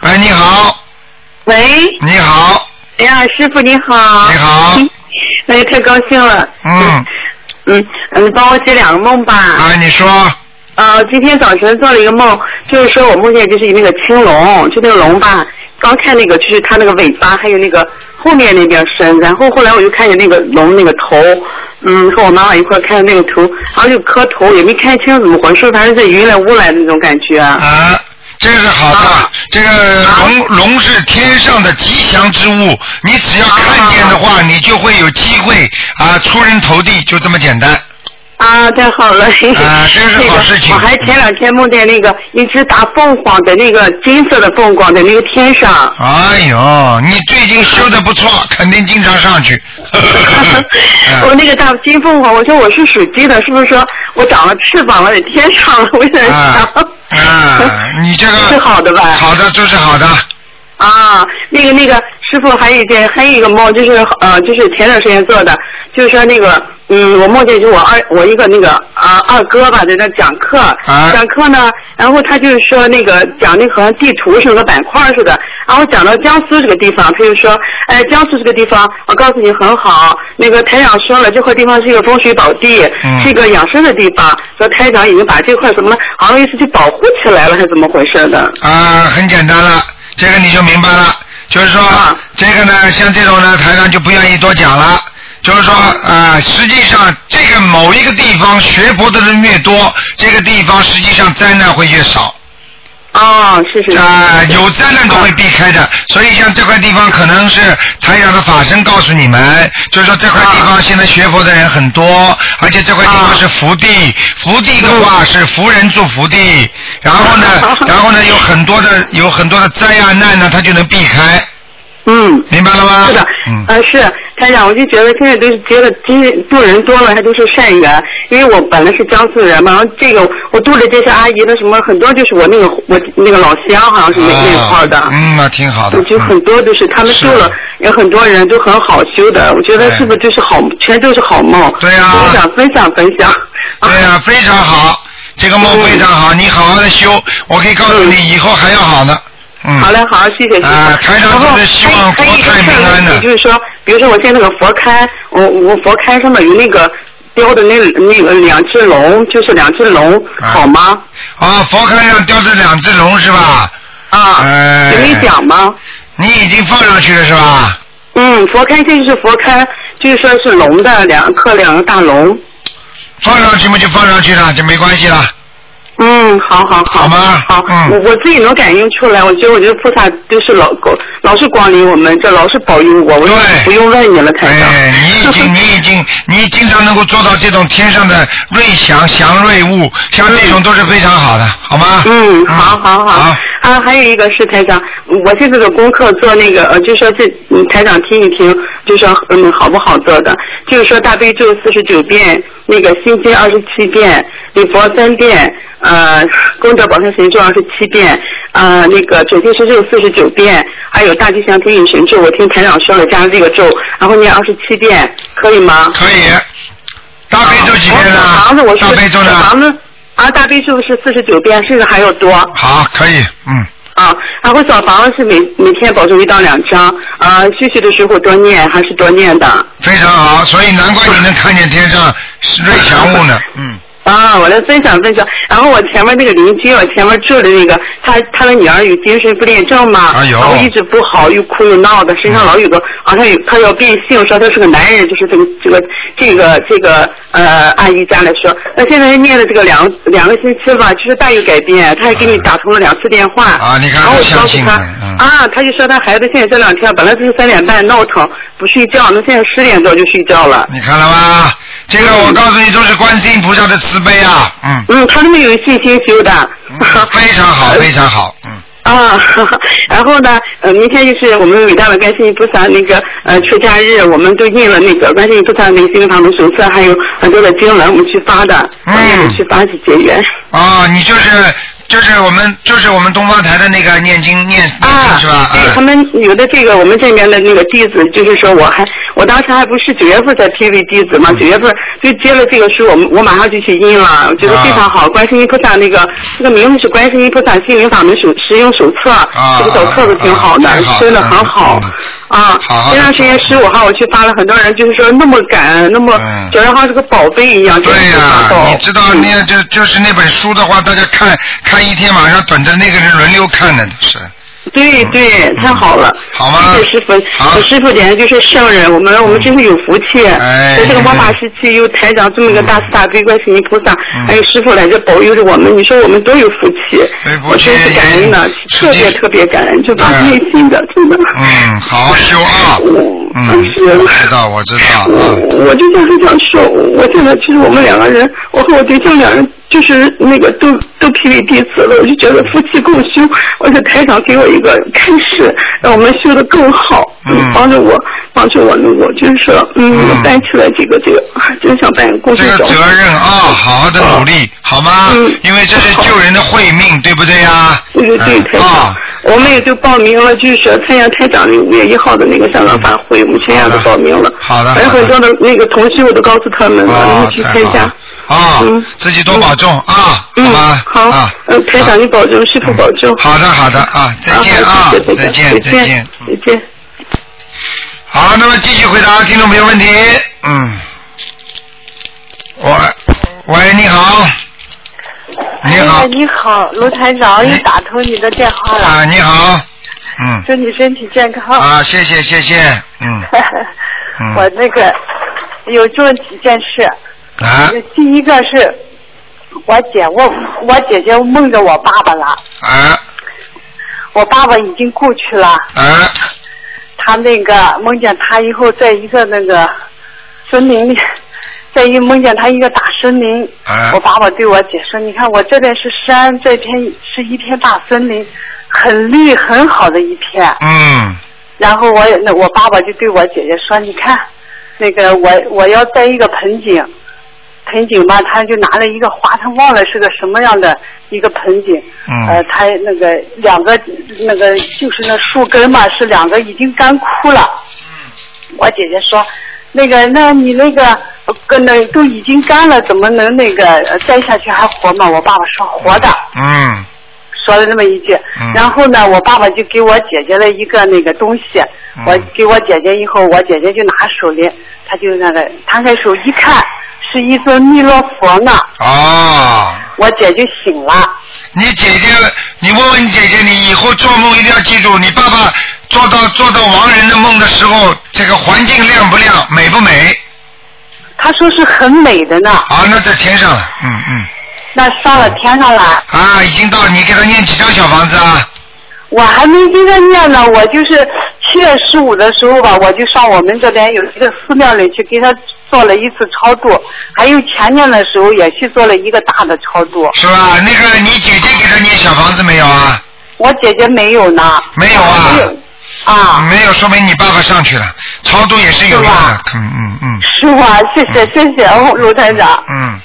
喂，你好，喂，你好，哎呀，师傅你好。你好。哎，太高兴了。嗯，嗯嗯，你帮我解两个梦吧。啊，你说，呃，今天早晨做了一个梦，就是说我梦见就是那个青龙，就那个龙吧，刚看那个就是它那个尾巴，还有那个后面那边身，然后后来我就看见那个龙那个头，嗯，和我妈妈一块儿看那个头，然后就磕头，也没看清怎么回事，反正是云来雾来的那种感觉。啊，这是好的。这个龙龙是天上的吉祥之物，你只要看见的话，你就会有机会啊出人头地，就这么简单。啊，太好了！啊，[LAUGHS] 这是好事情。我还前两天梦见那个一只大凤凰在那个金色的凤凰在那个天上。哎呦，你最近修的不错，肯定经常上去。[LAUGHS] 我那个大金凤凰，我说我是属鸡的，是不是说我长了翅膀了，在天上了？我在想。啊，你这个 [LAUGHS] 是好的吧？好的，就是好的。啊，那个那个师傅还有一件还有一个梦，就是呃，就是前段时间做的，就是说那个嗯，我梦见就我二我一个那个啊二哥吧，在那讲课，啊讲课呢，然后他就是说那个讲那个好像地图是个板块似的，然后讲到江苏这个地方，他就说，哎，江苏这个地方，我告诉你很好，那个台长说了，这块地方是一个风水宝地，嗯是一个养生的地方，说台长已经把这块什么，好像意思就保护起来了，还是怎么回事的？啊，很简单了，这个你就明白了。就是说，啊这个呢，像这种呢，台上就不愿意多讲了。就是说，啊、实际上这个某一个地方学佛的人越多，这个地方实际上灾难会越少。哦，是是。啊、有灾难都会避开的。所以像这块地方可能是台长的法身告诉你们，就是说这块地方现在学佛的人很多，而且这块地方是福地，福地的话是福人住福地，然后呢，[LAUGHS] 然后呢有很多的有很多的灾啊难呢，他就能避开。嗯，明白了吗？是的，嗯，呃，是台长，我就觉得现在都是觉得今度人多了，还都是善缘。因为我本来是江苏人嘛，然后这个我度的这些阿姨的什么很多就是我那个我那个老乡，好像是那、那块儿的。嗯，那挺好的。就很多都是他们修了，有很多人都很好修的。我觉得是不是就是好，全都是好梦？对呀分享分享分享。对呀、非常好，这个梦非常好，你好好的修，我可以告诉你，以后还要好呢。嗯。好嘞，好，谢谢谢谢。啊台长然后就是希望还有还有一个国泰事儿民安的问题就是说，比如说我现在那个佛龛，我我佛龛上面有那个雕的那那个两只龙，就是两只龙，好吗？啊，佛龛上雕着两只龙是吧？啊，哎有没有讲吗？你已经放上去了是吧？嗯，佛龛这就是佛龛，就是说是龙的两刻两个大龙。放上去嘛就放上去了，就没关系了。嗯，好好好。好吗？好，嗯我我自己能感应出来，我觉得我觉得菩萨都是老老是光临我们这，老是保佑我，我就不用问你了，台长。哎，你已经，[LAUGHS] 你已经，你经常能够做到这种天上的瑞祥祥瑞物，像这种都是非常好的，好吗？嗯，好好好。啊，还有一个是台长，我这次的功课做那个，呃，就说这嗯台长听一听，就说嗯好不好做的，就是说大悲咒四十九遍，那个心经二十七遍，礼佛三遍，呃，功德宝山神咒二十七遍，呃，那个准提神咒四十九遍，还有大吉祥天女神咒，我听台长说了加上这个咒，然后念二十七遍，可以吗？可以。大悲咒几遍呢？房子我是大悲咒呢小房子啊，大悲咒是四十九遍，甚至还要多。好，可以，嗯。啊，然后扫房是每每天保证一到两张，啊，休息的时候多念还是多念的。非常好，所以难怪你能看见天上瑞祥物呢。嗯。啊，我来分享分享。然后我前面那个邻居，我前面住的那个，他他的女儿有精神不恋症嘛，哎呦然后一直不好，又哭又闹的，身上老有个，好像有他要变性，说他是个男人，就是这个这个这个这个呃，阿姨家来说，那现在念了这个两两个星期吧，就是大有改变，他还给你打通了两次电话。啊，你看然后我相告诉他。啊，他就说他孩子现在这两天本来就是三点半闹腾不睡觉，那现在十点多就睡觉了。你看了吧？这个我告诉你，都是观世音菩萨的慈悲啊，嗯，嗯，他那么有信心修的。非常好，[LAUGHS] 非常好，嗯。啊，[LAUGHS] 然后呢，呃，明天就是我们伟大的观世音菩萨那个呃出家日，我们都印了那个观世音菩萨那个心灵堂的手册，还有很多的经文，我们去发的，嗯去发去结缘。啊，你就是就是我们就是我们东方台的那个念经念念经是吧？对嗯他们有的这个我们这边的那个弟子，就是说我还我当时还不是九月份才批为弟子嘛，九月份就接了这个书，我们我马上就去印了，我觉得非常好。观世音菩萨那个这个名字是观世音菩萨心灵法门手实用手册，这个小册子挺好的，真的很好。啊，好前段时间十五号我去发了，很多人就是说那么感，那么觉得好像是个宝贝一样，真对是呀、你知道那就就是那本书的话，大家看看一天，晚上等着那个人轮流看呢，是。对对，太好了，嗯好吗？谢谢师傅，好。师傅简直就是圣人，我们我们真是有福气，哎。在这个末法时期有台长这么一个大慈大悲观世音菩萨，嗯。还有师傅来这保佑着我们，你说我们多有福气，我真是感恩的，特别特别感恩，就发自内心的，真的。嗯，好好修啊。嗯，是我知道，我知道。我我就想很想说，我现在其实我们两个人，我和我对象两人就是那个都都批为弟子了，我就觉得夫妻共修，我且台长给我一个开示，让我们修得更好，嗯，帮助我帮助我能够就是说，嗯，担起来这个这个，真想扮演公这个责任啊，好好的努力，好吗？因为这是救人的慧命，对不对呀？对对对，台长，我们也就报名了，就是说参加台长的五月一号的那个香港法会，我们全家都报名了。好的，还有很多的那个同学，我都告诉他们了，你们去参加。啊，自己多保重啊，好吗？好啊，嗯，台长你保重，师傅保重。好的，好的啊，再见啊，再见，再见。再见。好，那么继续回答听众朋友问题。嗯，喂，喂，你好，你好哎，你好，卢台长，又打通你的电话了。啊，你好，嗯，祝你身体健康。啊，谢谢，谢谢，嗯，嗯 [LAUGHS] 我那个有这么几件事。啊。第一个是我姐，我我姐姐梦着我爸爸了。啊。我爸爸已经过去了。啊。他那个梦见他以后在一个那个森林里，[LAUGHS] 在一梦见他一个大森林。啊。我爸爸对我姐说：“你看，我这边是山，这片是一片大森林，很绿很好的一片。”嗯。然后我那我爸爸就对我姐姐说：“你看，那个我我要栽一个盆景，盆景吧，他就拿了一个花，他忘了是个什么样的一个盆景。嗯呃，他那个两个那个就是那树根嘛，是两个已经干枯了。嗯我姐姐说，那个那你那个呃跟那都已经干了，怎么能那个呃栽下去还活吗？我爸爸说活的。嗯。说了那么一句，嗯然后呢，我爸爸就给我姐姐了一个那个东西，嗯我给我姐姐以后，我姐姐就拿手里，她就那个摊开手一看，是一尊弥勒佛呢，哦，我姐就醒了。你姐姐，你问问你姐姐，你以后做梦一定要记住，你爸爸做到做到亡人的梦的时候，这个环境亮不亮，美不美？他说是很美的呢。啊，那在天上了，嗯嗯。那上了天上了，啊，已经到，你给他念几张小房子啊？我还没给他念呢，我就是七月十五的时候吧，我就上我们这边有一个寺庙里去给她做了一次超度，还有前年的时候也去做了一个大的超度。是吧？那个你姐姐给他念小房子没有啊？我姐姐没有呢。没有啊。没有啊。没有，说明你爸爸上去了，超度也是有用的，嗯嗯嗯是吧？谢谢谢谢卢台长。嗯，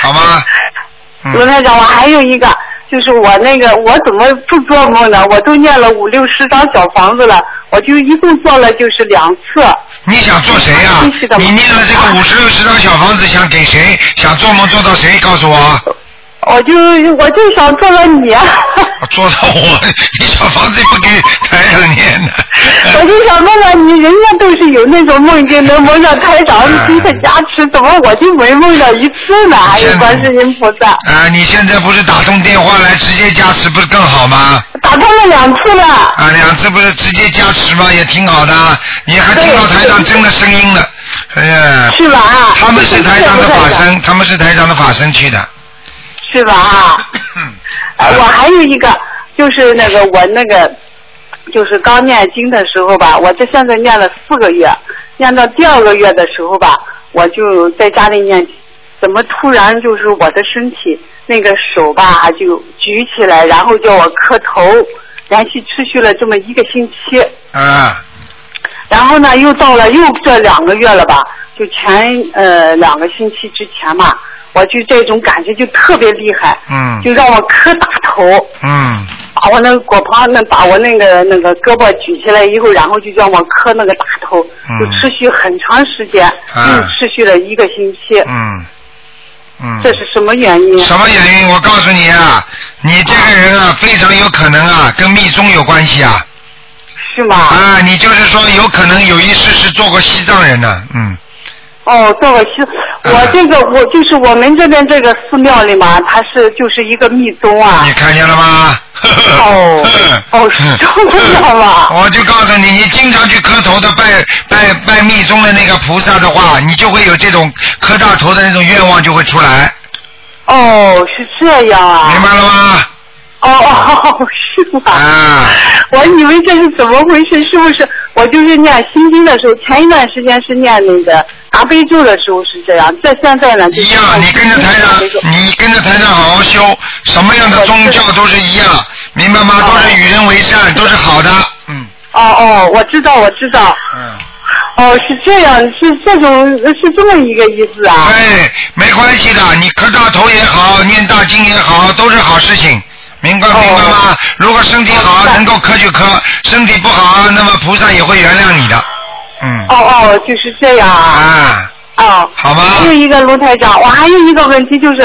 好吗？卢台长，我还有一个，就是我那个我怎么不做梦呢？我都念了五六十张小房子了，我就一共做了就是两次。你想做谁呀、你念了这个五十六十张小房子，想给谁？想做梦做到谁？告诉我。我就我就想做到你啊！[LAUGHS] 做到我，[LAUGHS] 你小房子不给台上念的。[LAUGHS] 我就想问问你，人家都是有那种梦境能梦到台长给他加持，怎么我就没梦到一次呢？还有观世音菩萨。啊，你现在不是打通电话来直接加持，不是更好吗？打通了两次了。啊，两次不是直接加持吗？也挺好的，你还听到台长真的声音了。哎呀。是吧？他们是台长的法身，他们是台长的法身去的。是吧？啊，[COUGHS] 我还有一个，就是那个我那个，就是刚念经的时候吧，我这现在念了四个月，念到第二个月的时候吧，我就在家里念，怎么突然就是我的身体那个手吧就举起来，然后叫我磕头，连续持续了这么一个星期。啊。然后呢，又到了又这两个月了吧，就前呃两个星期之前嘛。我就这种感觉就特别厉害，嗯，就让我磕大头，嗯，把我那个果旁那把我那个那个胳膊举起来以后，然后就让我磕那个大头，就持续很长时间，又持续了一个星期，嗯，嗯，这是什么原因？什么原因？我告诉你啊，你这个人啊，非常有可能啊，跟密宗有关系啊。是吗？啊，你就是说有可能有一世是做过西藏人的，嗯。哦，做过西。我 [LAUGHS] 这个我就是我们这边这个寺庙里嘛，它是就是一个密宗啊。你看见了吗？哦 [LAUGHS] 哦，是这样吗？[LAUGHS] 我就告诉你，你经常去磕头的拜拜拜密宗的那个菩萨的话，你就会有这种磕大头的那种愿望就会出来。哦，是这样啊。明白了吗？哦哦，[LAUGHS] 是吗？啊。我以为这是怎么回事？是不是？我就是念心经的时候，前一段时间是念那个大悲咒的时候是这样，这现在呢？一样，你跟着台上，你跟着台上好好修，什么样的宗教都是一样，明白吗？都是与人为善，都是好的，嗯。哦哦，我知道，我知道。嗯。哦，是这样，是这种，是这么一个意思啊。对，没关系的，你磕大头也好，念大经也好，都是好事情。明白明白吗？如果身体好，能够磕就磕；身体不好，那么菩萨也会原谅你的。嗯。哦哦，就是这样啊。哦。好吗？还有一个卢台长，我还有一个问题就是，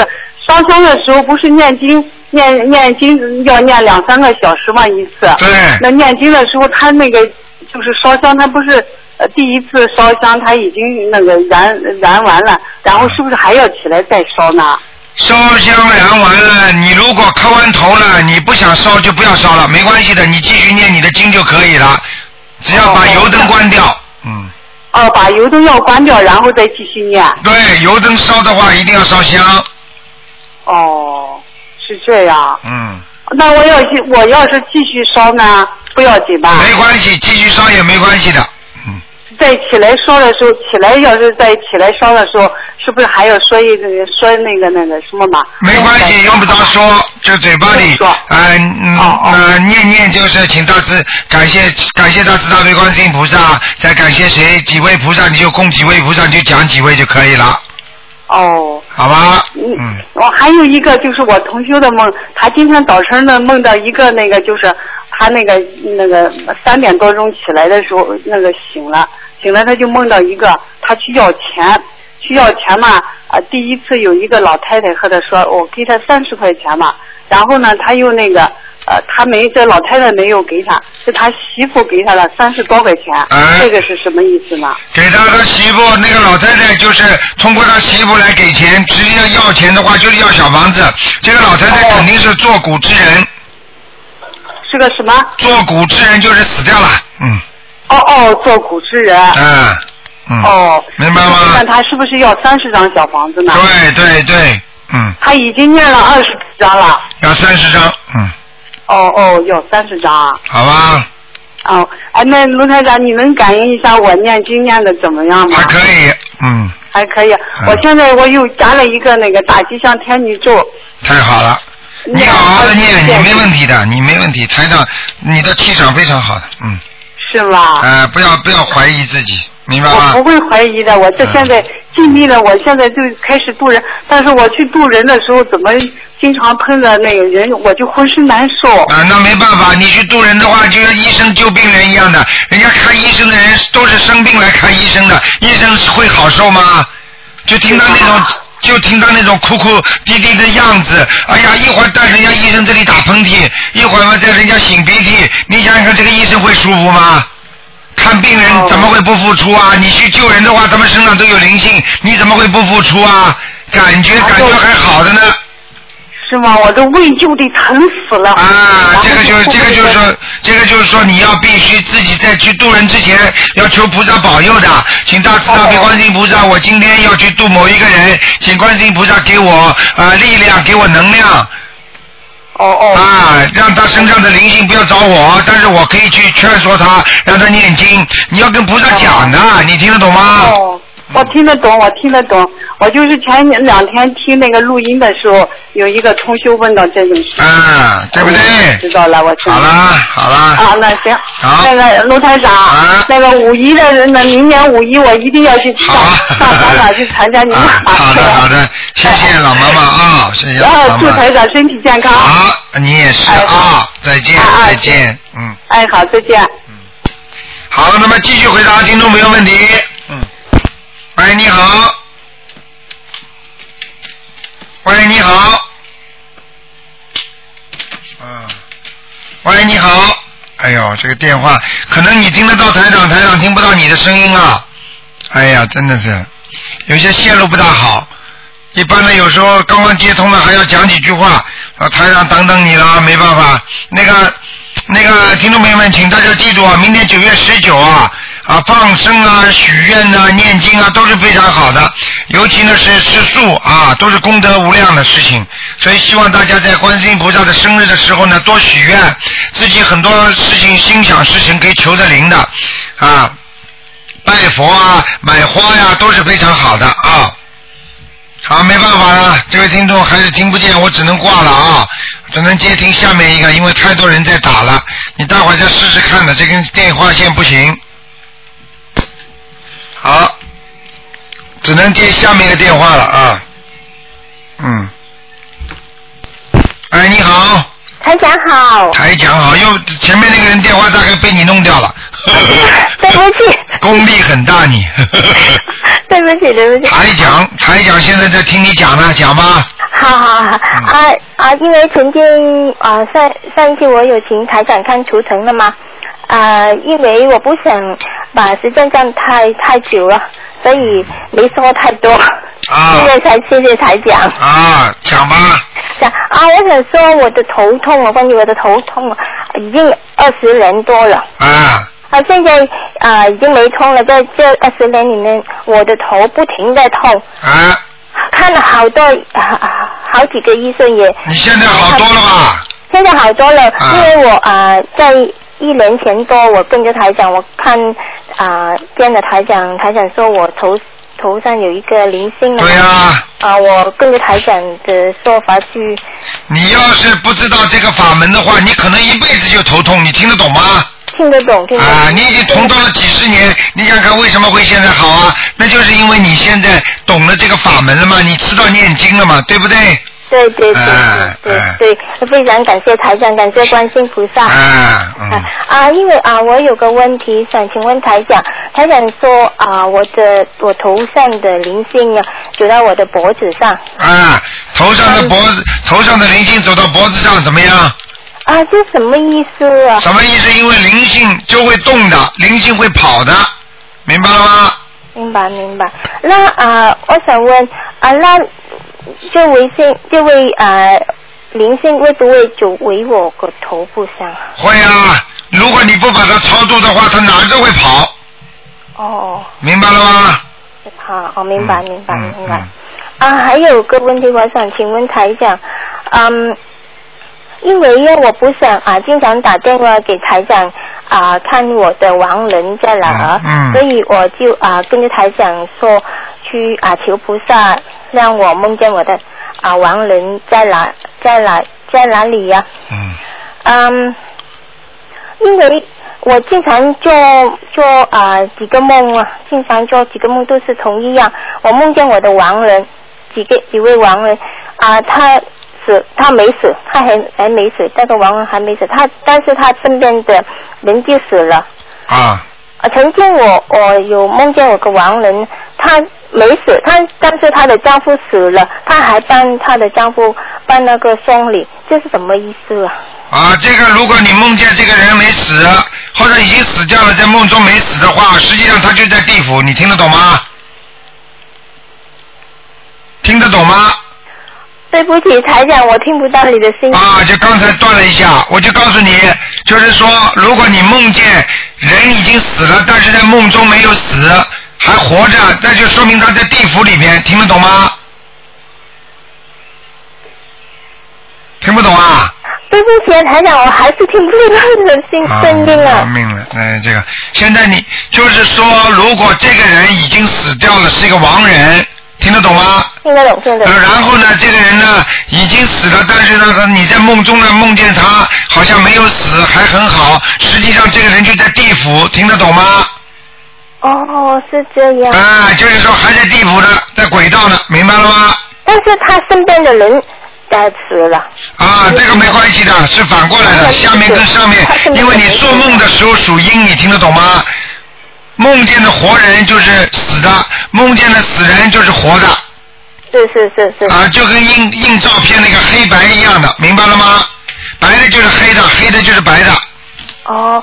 烧香的时候不是念经念念经要念两三个小时嘛一次。对。那念经的时候，他那个就是烧香，他不是呃第一次烧香他已经那个燃燃完了，然后是不是还要起来再烧呢？烧香燃完了，你如果磕完头了，你不想烧就不要烧了，没关系的，你继续念你的经就可以了，只要把油灯关掉。嗯。哦，把油灯要关掉，然后再继续念。对，油灯烧的话一定要烧香。哦，是这样。嗯。那我要继我要是继续烧呢，不要紧吧？没关系，继续烧也没关系的。在起来烧的时候，起来要是在起来烧的时候，是不是还要说一个说那个那个什么嘛？没关系，用不着说，就嘴巴里，哎，嗯，呃，念念就是请大慈感谢感谢大慈大悲观世音菩萨，再感谢谁几位菩萨，你就供几位菩萨，你就讲几位就可以了。哦。好吧。嗯。我还有一个就是我同学的梦，他今天早晨呢梦到一个那个就是他那个那个三点多钟起来的时候那个醒了。醒来，他就梦到一个，他去要钱，去要钱嘛，啊，第一次有一个老太太和他说，我给他三十块钱嘛，然后呢，他又那个，呃，他没，这老太太没有给他，是他媳妇给他了三十多块钱，这个是什么意思呢？给他的媳妇，那个老太太就是通过他媳妇来给钱，实际上要钱的话就是要小房子，这个老太太肯定是做古之人。是个什么？做古之人就是死掉了，嗯。哦哦，做古之人。嗯。嗯。哦。明白吗？那他是不是要三十张小房子呢？对对对，嗯。他已经念了二十张了。要三十张，嗯。哦哦，要三十张啊。好吧。哦，哎，那卢台长，你能感应一下我念经念的怎么样吗？还可以，嗯。还可以，我现在我又加了一个那个大吉祥天女咒。太好了，你好好的念，你没问题的，你没问题，台长，你的气场非常好的，嗯。是吗？呃，不要不要怀疑自己，明白吗？我不会怀疑的，我这现在尽力了，我现在就开始渡人。但是我去渡人的时候，怎么经常碰到那个人，我就浑身难受。啊，那没办法，你去渡人的话，就像医生救病人一样的，人家看医生的人都是生病来看医生的，医生会好受吗？就听到那种就听他那种哭哭啼啼的样子，哎呀，一会儿在人家医生这里打喷嚏，一会儿嘛在人家擤鼻涕，你想想看，这个医生会舒服吗？看病人怎么会不付出啊？你去救人的话，他们身上都有灵性，你怎么会不付出啊？感觉感觉还好的呢。是吗？我的胃就得疼死了。啊，这个就是这个就是说，这个就是说你要必须自己在去渡人之前要求菩萨保佑的，请大慈大悲观世音菩萨，我今天要去渡某一个人，请观世音菩萨给我啊力量，给我能量。哦哦。啊，让他身上的灵性不要找我，但是我可以去劝说他，让他念经。你要跟菩萨讲的，你听得懂吗？哦，我听得懂，我听得懂。我就是前两天听那个录音的时候，有一个同修问到这种事。啊，对不对？知道了，我知道。好了，好了。啊，那行。好。那个卢台长，那个五一的人呢？明年五一我一定要去上上香港去参加你们 [LAUGHS] 法好的，好的，谢谢老妈妈啊，谢谢老妈妈。祝台长身体健康。好，你也是啊，再见，再见，嗯。哎，好，再见。嗯好，那么继续回答听众朋友问题。喂，你好。喂，你好。嗯。喂，你好。哎呦，这个电话可能你听得到台长，台长听不到你的声音啊。哎呀，真的是有些线路不大好。一般的有时候刚刚接通了还要讲几句话，啊，台长等等你了，没办法。那个那个听众朋友们，请大家记住啊，明天九月十九啊啊放生啊、许愿啊、念经啊都是非常好的，尤其呢是吃素啊，都是功德无量的事情。所以希望大家在观世音菩萨的生日的时候呢，多许愿，自己很多事情心想事成可以求得灵的啊，拜佛啊、买花呀、都是非常好的啊。好，没办法了，这位听众还是听不见，我只能挂了啊，只能接听下面一个，因为太多人在打了，你待会儿再试试看的，这根电话线不行。好，只能接下面一个电话了啊。嗯。哎，你好，台长好，台长好，又前面那个人电话大概被你弄掉了。[LAUGHS] 对不起，[LAUGHS] 功力很大你。[LAUGHS] 对不起，对不起。台长，台长现在在听你讲呢，讲吧。好好好啊啊！因为曾经啊上上一期我有请台长看图腾了嘛啊，因为我不想把时间占太太久了，所以没说太多。啊。现在才谢谢才讲。啊，讲吧。讲啊，我想说我的头痛啊，关于我的头痛啊，已经二十年多了。啊。啊，现在啊已经没痛了，在这二十年里面，我的头不停在痛。啊。看了好多啊啊好几个医生也。你现在好多了吧？现在好多了，因为我啊、在一年前多，我跟着台长，我看啊见了台长，台长说我头头上有一个灵性啊。对呀、啊，我跟着台长的说法去。你要是不知道这个法门的话，你可能一辈子就头痛，你听得懂吗？听得懂，听得懂。啊，你已经同道了几十年，你想想看为什么会现在好啊？那就是因为你现在懂了这个法门了嘛，你知道念经了嘛，对不对？对对对哎对对对，非常感谢台长，感谢观世菩萨。啊，嗯，啊，因为啊，我有个问题想请问台长，台长说啊，我的我头上的灵性啊，走到我的脖子上。啊，头上的脖子，头上的灵性走到脖子上怎么样？啊，这什么意思啊？什么意思？因为灵性就会动的，灵性会跑的，明白了吗？明白明白。那啊，我想问啊，那这位性这位啊灵性会不会走回我个头部上？会啊，如果你不把它超度的话，它哪都会跑，哦，明白了吗？好，我明白明白明白。啊，还有个问题，我想请问台长，嗯，因为呢，我不想啊，经常打电话给台长啊，看我的亡人在哪儿，嗯所以我就啊跟着台长说去啊求菩萨，让我梦见我的啊亡人在哪在哪在哪里呀、嗯。嗯，因为我经常做做啊、几个梦啊，经常做几个梦都是同一样。我梦见我的亡人，几个几位亡人啊、他死，他没死，他还还没死，那个亡人还没死，他但是他身边的人就死了。啊啊，曾经我我有梦见我个亡人，他没死，她但是她的丈夫死了，她还帮她的丈夫办那个送礼，这是什么意思啊？啊，这个如果你梦见这个人没死，或者已经死掉了，在梦中没死的话，实际上他就在地府，你听得懂吗？听得懂吗？对不起，台长，我听不到你的声音。啊，就刚才断了一下，我就告诉你，就是说，如果你梦见人已经死了，但是在梦中没有死，还活着，那就说明他在地府里面，听得懂吗？听不懂啊？对不起，台长，我还是听不到你的声声音啊。命了，哎，这个现在你就是说，如果这个人已经死掉了，是一个亡人，听得懂吗？听得懂，听得懂。呃，然后呢，这个人呢已经死了，但是呢，他你在梦中呢梦见他好像没有死，还很好，实际上这个人就在地府，听得懂吗？哦，是这样。啊，就是说还在地府呢，在轨道呢，明白了吗？但是他身边的人在死了。啊，这个没关系的，是反过来的，下面跟上面，因为你做梦的时候属阴，你听得懂吗？梦见的活人就是死的，梦见的死人就是活的。是是是是。啊，就跟印印照片那个黑白一样的，明白了吗？白的就是黑的，黑的就是白的。哦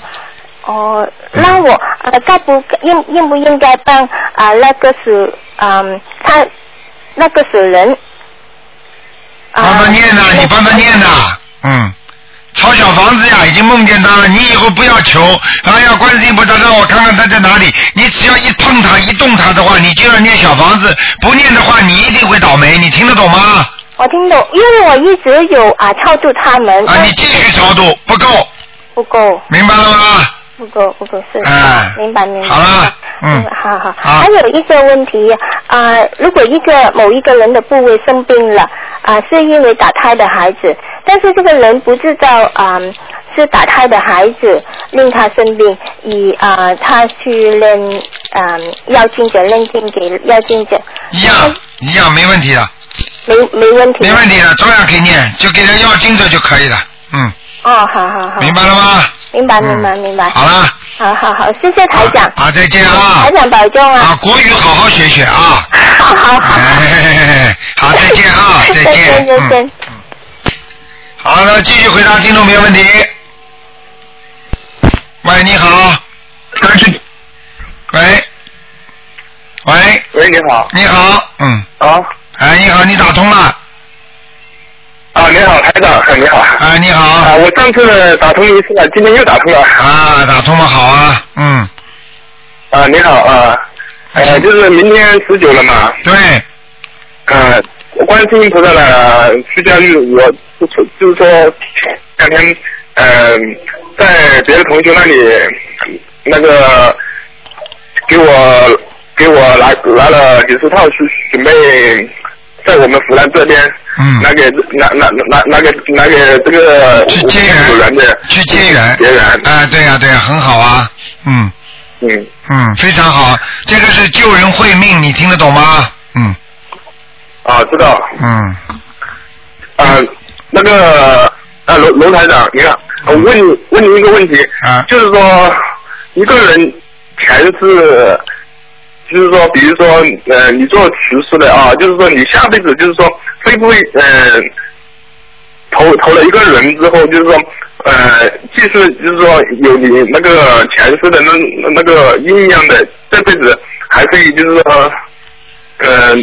哦，那我呃该不应应不应该帮啊、那个死嗯他那个死人帮他念呐，你帮他念呐，嗯。抄小房子呀，已经梦见他了。你以后不要求，哎呀，观世音菩萨让我看看他在哪里。你只要一碰他、一动他的话，你就要念小房子。不念的话，你一定会倒霉。你听得懂吗？我听懂，因为我一直有啊超度他们。啊，你继续超度，不够。不够。明白了吗？不够，不够是。哎明白明白。好了，嗯，好好。还有一个问题啊、如果一个某一个人的部位生病了啊、是因为打胎的孩子，但是这个人不知道啊、是打胎的孩子令他生病，以啊、他去认啊要经者认经给要经者，一样一样没问题的，没没问题。没问题的，照样可以念，就给他要经者就可以了。嗯，哦，好好好。明白了吗？明白明白明白。好了，好好好，谢谢台长。啊，再见啊台。长保重啊。啊，国语好好学学啊。好好好。哎，好，再见啊，[LAUGHS] 再再见见。再见。好的，继续回答听众朋友问题。喂，你好。喂。喂。喂，你好。你好，嗯。啊。哎，你好，你打通了。啊，你好，台长，你好。啊，你好。啊，我上次打通一次了，今天又打通了。啊，打通了，好啊，嗯。啊，你好啊，呃，就是明天十九了嘛。对。呃，观世音菩萨的出家日，我就是就是说，两天呃，在别的同学那里，那个给我给我拿拿了几十套去，准备在我们湖南这边。嗯。拿给拿拿拿拿给拿给这个去接缘的去接缘。结缘。啊，对呀、对呀、很好啊，嗯。嗯。嗯，非常好，这个是救人慧命，你听得懂吗？嗯。啊，知道。嗯。啊，那个啊，龙龙台长，你看，我问你问您一个问题，啊，就是说一个人前世，就是说，比如说呃，你做厨师的啊，就是说你下辈子就是说会不会呃投投了一个人之后，就是说呃，即使就是说有你那个前世的那那个阴阳的，这辈子还可以就是说呃。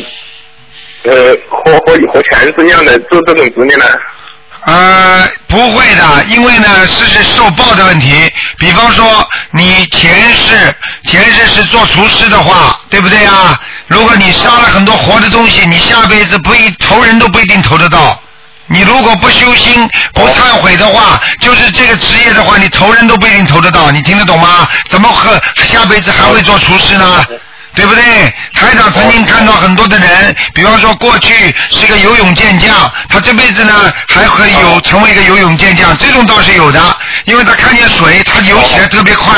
呃，和和和前世一样的做这种职业呢？呃，不会的，因为呢是是受报的问题。比方说，你前世前世是做厨师的话，对不对啊？如果你杀了很多活的东西，你下辈子不一投人都不一定投得到。你如果不修心、不忏悔的话，就是这个职业的话，你投人都不一定投得到。你听得懂吗？怎么和下辈子还会做厨师呢？对不对？台长曾经看到很多的人，比方说过去是个游泳健将，他这辈子呢还会有成为一个游泳健将，这种倒是有的，因为他看见水，他游起来特别快。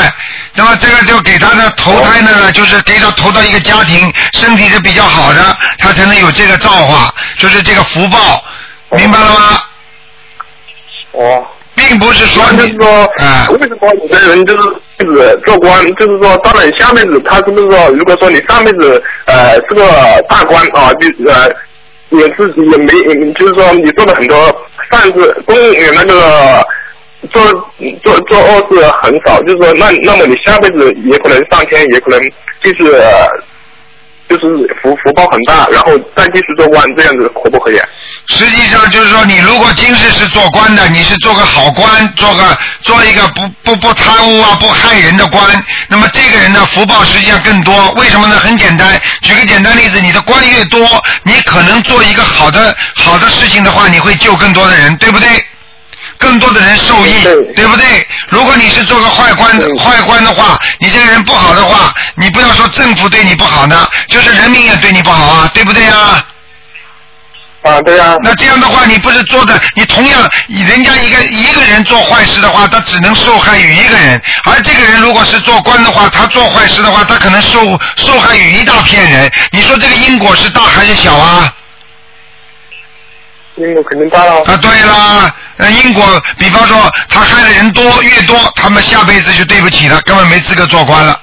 那么这个就给他的投胎呢，就是给他投到一个家庭，身体是比较好的，他才能有这个造化，就是这个福报，明白了吗？哦。并并不是说就是说，啊为什么有的人就是辈子做官，就是说，当然下辈子他是不是说，如果说你上辈子呃是个大官啊，就呃也是也没，就是说你做了很多善事，公那个做做做恶事很少，就是说那那么你下辈子也可能上天，也可能就是。呃就是福福报很大，然后再继续做官，这样子可不可以？实际上就是说，你如果今世是做官的，你是做个好官，做个做一个不不不贪污啊、不害人的官，那么这个人的福报实际上更多。为什么呢？很简单，举个简单例子，你的官越多，你可能做一个好的好的事情的话，你会救更多的人，对不对？更多的人受益，对不对？如果你是做个坏官的坏官的话，你这个人不好的话，你不要说政府对你不好呢，就是人民也对你不好啊，对不对啊？啊，对啊。那这样的话，你不是做的，你同样人家一个一个人做坏事的话，他只能受害于一个人；而这个人如果是做官的话，他做坏事的话，他可能受受害于一大片人。你说这个因果是大还是小啊？因果肯定大了。啊，对啦，呃，因果，比方说他害的人多越多，他们下辈子就对不起了，根本没资格做官了，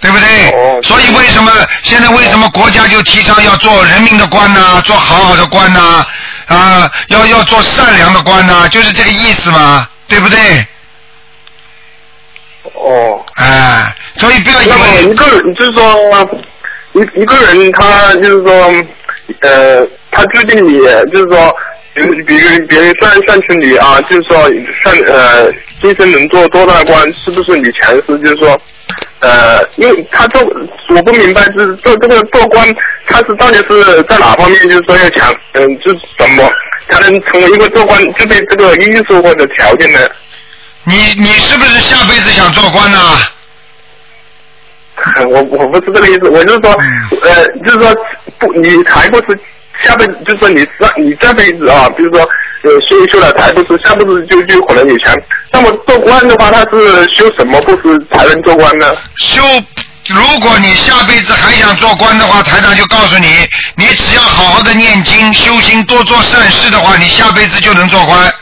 对不对？所以为什么现在为什么国家就提倡要做人民的官呐、做好好的官呐、啊，要要做善良的官呐、就是这个意思嘛，对不对？哦。哎，所以不要以那么为一个人就是说，一一个人他就是说，呃，他决定你就是说，比如别人算算出你啊，就是说算呃，今生能做多大官，是不是你前世就是说，呃，因为他做我不明白，就是做这个做官，他是到底是在哪方面，就是说要强，嗯、就是怎么才能成为一个做官具备这个因素或者条件呢？你你是不是下辈子想做官呐、[LAUGHS] 我我不是这个意思，我就是说，呃，就是说不，你还不是下辈子，就是说你上你这辈子啊，比如说呃修一修了财不是，下辈子就就可能有钱。那么做官的话，他是修什么布施才能做官呢？修，如果你下辈子还想做官的话，台长就告诉你，你只要好好的念经、修心、多做善事的话，你下辈子就能做官。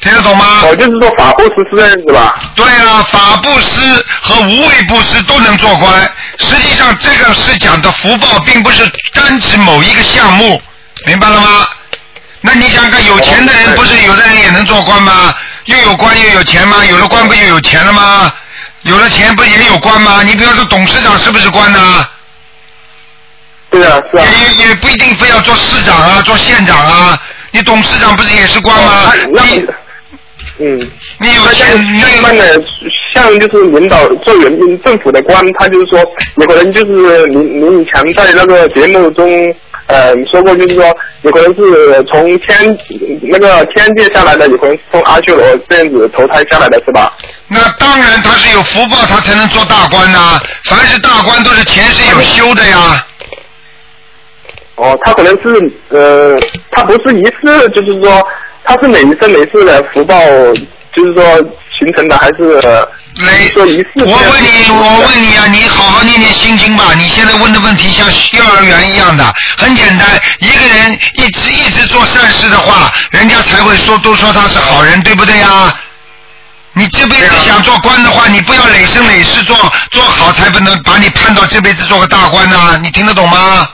听得懂吗？哦，就是说法布施是这样子吧？对啊，法布施和无畏布施都能做官。实际上，这个是讲的福报，并不是单指某一个项目，明白了吗？那你想想看，有钱的人不是有的人也能做官吗？又有官又有钱吗？有了官不就有钱了吗？有了钱不也有官吗？你比方说董事长是不是官呢、对啊，是啊。也也不一定非要做市长啊，做县长啊。你董事长不是也是官吗？你嗯，你有钱，慢慢的，像就是领导做人民政府的官，他就是说，有可能就是您您以前在那个节目中，呃，说过，就是说，有可能是从天那个天界下来的，有可能是从阿修罗这样子投胎下来的是吧？那当然，他是有福报，他才能做大官呐、凡是大官都是前世有修的呀。哦，他可能是呃，他不是一次，就是说，他是每一生每一次的福报，就是说形成的，还是累说一次？我问你，我问你啊，你好好念念心经吧。你现在问的问题像幼儿园一样的，很简单。一个人一直一直做善事的话，人家才会说都说他是好人，对不对呀？你这辈子想做官的话，你不要累生累世做做好，才不能把你判到这辈子做个大官呐、你听得懂吗？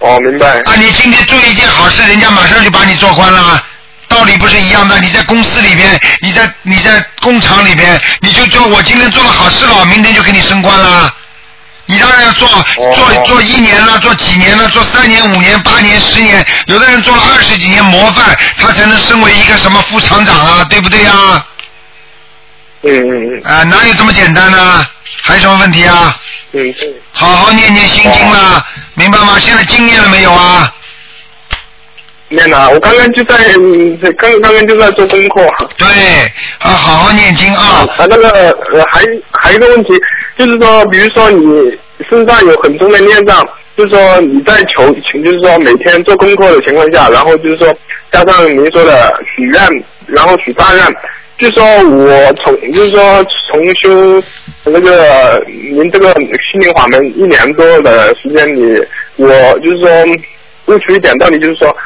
哦，明白。啊，你今天做一件好事，人家马上就把你做官了，道理不是一样的？你在公司里边，你在你在工厂里边，你就说我今天做了好事了，明天就给你升官了。你当然要做做做一年了，做几年了，做三年、五年、八年、十年，有的人做了二十几年模范，他才能升为一个什么副厂长啊，对不对呀、啊？嗯嗯嗯。啊，哪有这么简单呢？还有什么问题啊？嗯对。好好念念心经啦，明白吗？现在经念了没有啊？念呐，我刚刚就在，嗯刚刚刚就在做功课。对，啊，好好念经啊。啊，那个呃，还还有一个问题，就是说，比如说你身上有很重的孽障，就是说你在求，就是说每天做功课的情况下，然后就是说加上您说的许愿，然后许大愿，就是说我从就是说重修那个您这个心灵法门一年多的时间里，我就是说悟出一点道理，就是说。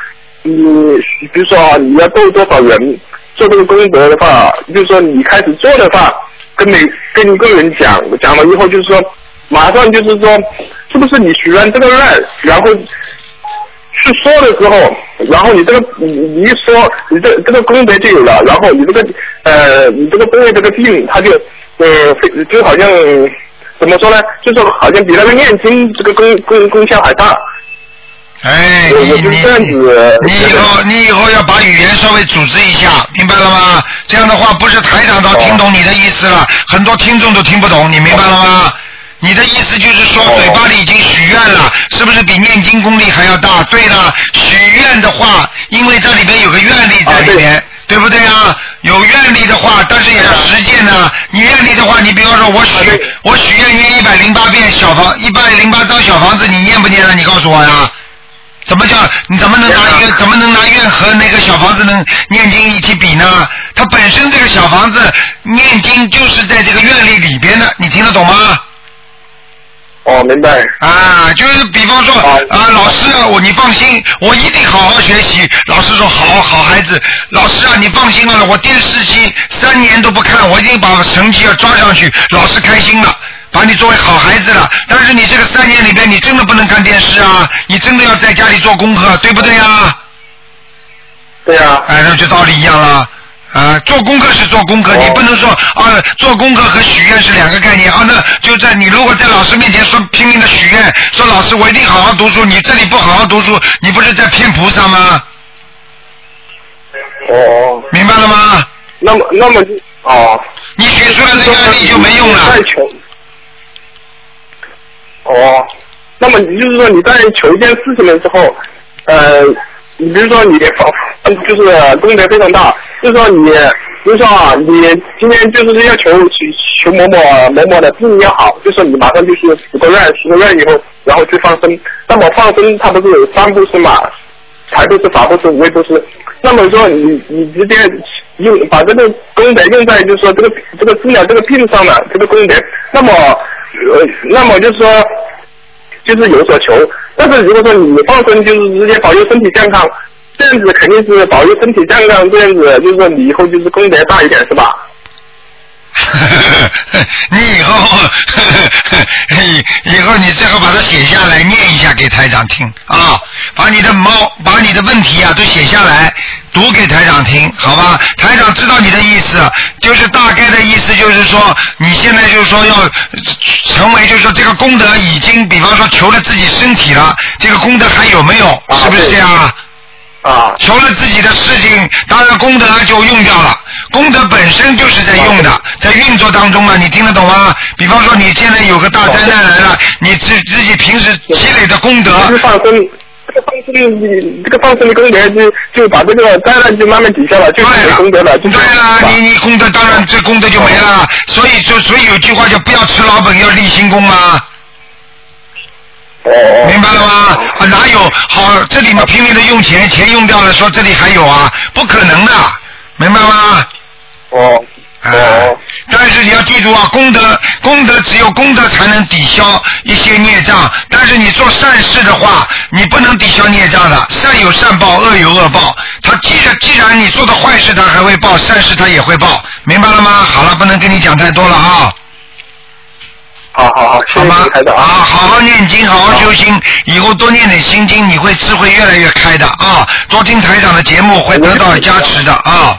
你比如说啊，你要逗多少人做这个功德的话，就是说你开始做的话，跟每跟一个人讲，讲了以后就是说，马上就是说，是不是你许完这个愿，然后去说的时候，然后你这个你你一说，你这这个功德就有了，然后你这个呃你这个因为这个病，它就呃就好像怎么说呢？就是好像比那个念经这个功功功效还大。哎，我我就是这样子。你以后你以后要把语言稍微组织一下，明白了吗？这样的话，不是台长都听懂你的意思了，很多听众都听不懂，你明白了吗？你的意思就是说，嘴巴里已经许愿了，是不是比念经功力还要大？对了，许愿的话，因为这里边有个愿力在里面，对不对啊？有愿力的话，但是也要实践呢。你愿力的话，你比方说我许我许愿念一百零八遍小房一百零八张小房子，你念不念了？你告诉我呀。怎么叫你怎么能拿一个怎么能拿一个和那个小房子能念经一起比呢？它本身这个小房子念经就是在这个院里里边的，你听得懂吗？哦，明白。啊，就是比方说啊，老师啊，我你放心，我一定好好学习。老师说好好孩子，老师啊，你放心了，我电视机三年都不看，我一定把成绩要抓上去。老师开心了。把你作为好孩子了，但是你这个三年里边，你真的不能看电视啊！你真的要在家里做功课，对不对呀？对呀。哎，那就道理一样了。啊，做功课是做功课，你不能说啊，做功课和许愿是两个概念啊。那就在你如果在老师面前说拼命的许愿，说老师我一定好好读书，你这里不好好读书，你不是在骗菩萨吗？哦。明白了吗？那么，那么，哦。你学出来的愿力就没用了。太穷。哦，那么你就是说你在求一件事情的时候，呃，你比如说你嗯，就是功德非常大，就是说你，比如说啊，你今天就是要求求某某某某的病也好，就说你马上就是许个愿，许个愿以后，然后去放生。那么放生它不是有三步是嘛？财不是法不是无为不是。那么说你你直接用把这个功德用在就是说这个这个治疗这个病上了，这个功德，那么。呃，那么就是说，就是有所求。但是如果说你放生，就是直接保佑身体健康，这样子肯定是保佑身体健康，这样子就是说你以后就是功德大一点，是吧？[LAUGHS] 你以后，[LAUGHS] 以后你最好把它写下来，念一下给台长听啊！把你的猫，把你的问题啊都写下来，读给台长听，好吧？台长知道你的意思，就是大概的意思，就是说你现在就是说要成为，就是说这个功德已经，比方说求了自己身体了，这个功德还有没有？是不是这样啊？啊，求了自己的事情，当然功德就用掉了。功德本身就是在用的，在运作当中嘛，你听得懂吗？比方说你现在有个大灾难来了，你自自己平时积累的功德。放生，这个放生，你这个放生的功德就就把这个灾难就慢慢抵消了，就没功德了。对啊，你你功德当然这功德就没了，所以就所以有句话叫不要吃老本，要立新功嘛。明白了吗？啊，哪有好？这里嘛拼命的用钱，钱用掉了，说这里还有啊？不可能的，明白吗？哦。哦。但是你要记住啊，功德功德只有功德才能抵消一些孽障。但是你做善事的话，你不能抵消孽障的。善有善报，恶有恶报。他既然既然你做的坏事他还会报，善事他也会报，明白了吗？好了，不能跟你讲太多了啊。好好好，好吗？啊，好好念经，好好修心，以后多念点心经，你会智慧越来越开的啊！多听台长的节目，会得到加持的啊！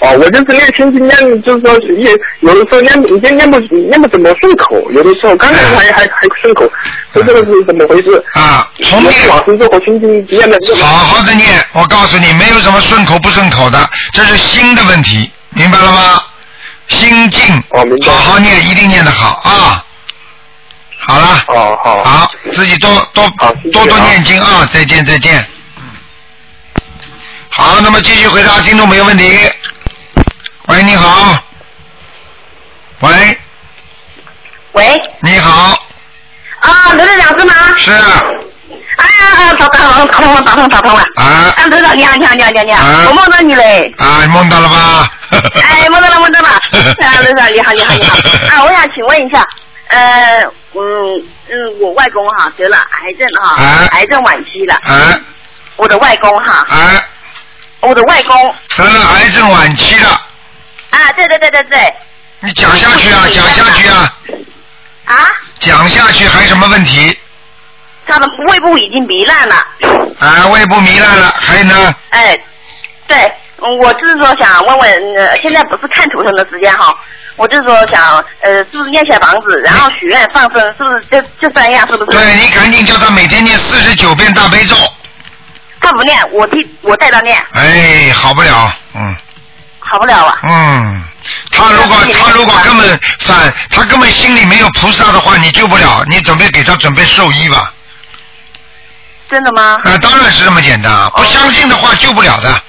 哦，我就是念心经念，就是说也有的时候念念念不念不怎么顺口，有的时候刚才还还还顺口，这个是怎么回事？啊，从念往生咒和心经念的。好好的念，我告诉你，没有什么顺口不顺口的，这是心的问题，明白了吗？心静，好好念，一定念得好啊！好了，哦好，好，自己多多多多念经啊！再见再见。好，那么继续回答听众朋友问题。喂，你好。喂。喂。你好。啊，刘队长是吗？是。哎呀，打打通打通打通打通了。啊。啊，队长你好你好你好你好，我梦到你嘞。啊，梦到了吧？[LAUGHS] 哎，梦到了梦到了。[LAUGHS] 啊，队长你好你好你好。啊，我想请问一下，呃，嗯嗯，我外公哈得了癌症哈，癌症晚期了。啊。我的外公哈，啊，我的外公得了癌症晚期了，啊，对对对对对，你讲下去啊，讲下去啊，啊，讲下去还有什么问题？他的胃部已经糜烂了，啊，胃部糜烂了，还有呢？哎，对，嗯我就是说想问问，呃，现在不是看图腾的时间哈，我就是说想，呃，是不是念小房子，然后许愿放生，是不是就就三样，是不是？对你赶紧叫他每天念四十九遍大悲咒。他不念，我替我带他念，哎，好不了，嗯好不了啊。嗯，他如果他如果根本反，他根本心里没有菩萨的话，你救不了，你准备给他准备寿衣吧。真的吗？啊，当然是这么简单啊！不相信的话救不了的。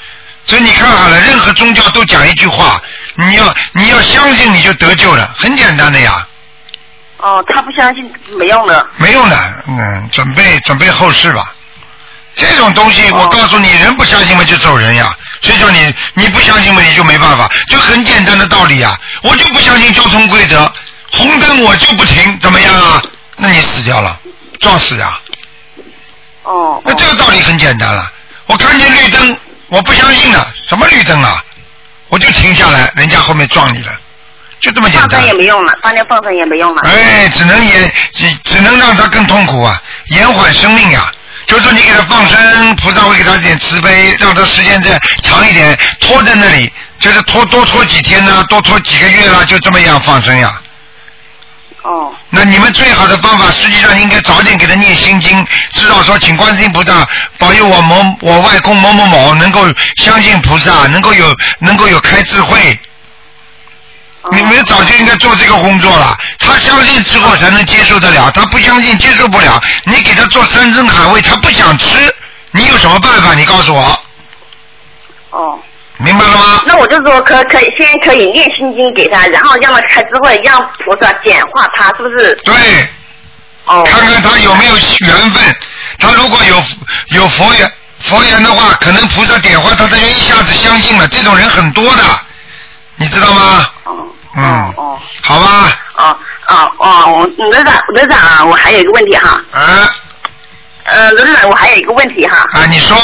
所以你看好了，任何宗教都讲一句话：你要你要相信，你就得救了，很简单的呀，哦，他不相信没用的。没用的。嗯，准备准备后事吧。这种东西，我告诉你，人不相信嘛就走人呀。所以说你你不相信嘛，你就没办法，就很简单的道理呀。我就不相信交通规则，红灯我就不停，怎么样啊？那你死掉了，撞死呀。哦。那这个道理很简单了。我看见绿灯，我不相信了，什么绿灯啊？我就停下来，人家后面撞你了，就这么简单放生。也没用了，当年放生也没用了。哎，只能延，只只能让他更痛苦啊，延缓生命呀、就是说你给他放生，菩萨会给他一点慈悲，让他时间再长一点，拖在那里，就是拖多拖几天呢，多拖几个月啦，就这么样放生呀。哦。那你们最好的方法，实际上应该早点给他念心经，知道说请观世音菩萨保佑我某我外公某某某能够相信菩萨，能够有能够有开智慧。你们早就应该做这个工作了。他相信之后才能接受得了，他不相信接受不了。你给他做山珍海味，他不想吃，你有什么办法？你告诉我，哦。明白了吗？那我就说可可以先可以念心经给他，然后让他开智慧，让菩萨简化他，是不是？对。哦。看看他有没有缘分，他如果有有佛缘佛缘的话，可能菩萨点化他，他就一下子相信了。这种人很多的，你知道吗？哦。嗯。哦。好吧。哦哦哦，我罗长罗长啊，我还有一个问题哈。啊。呃，罗长，我还有一个问题哈。啊，你说。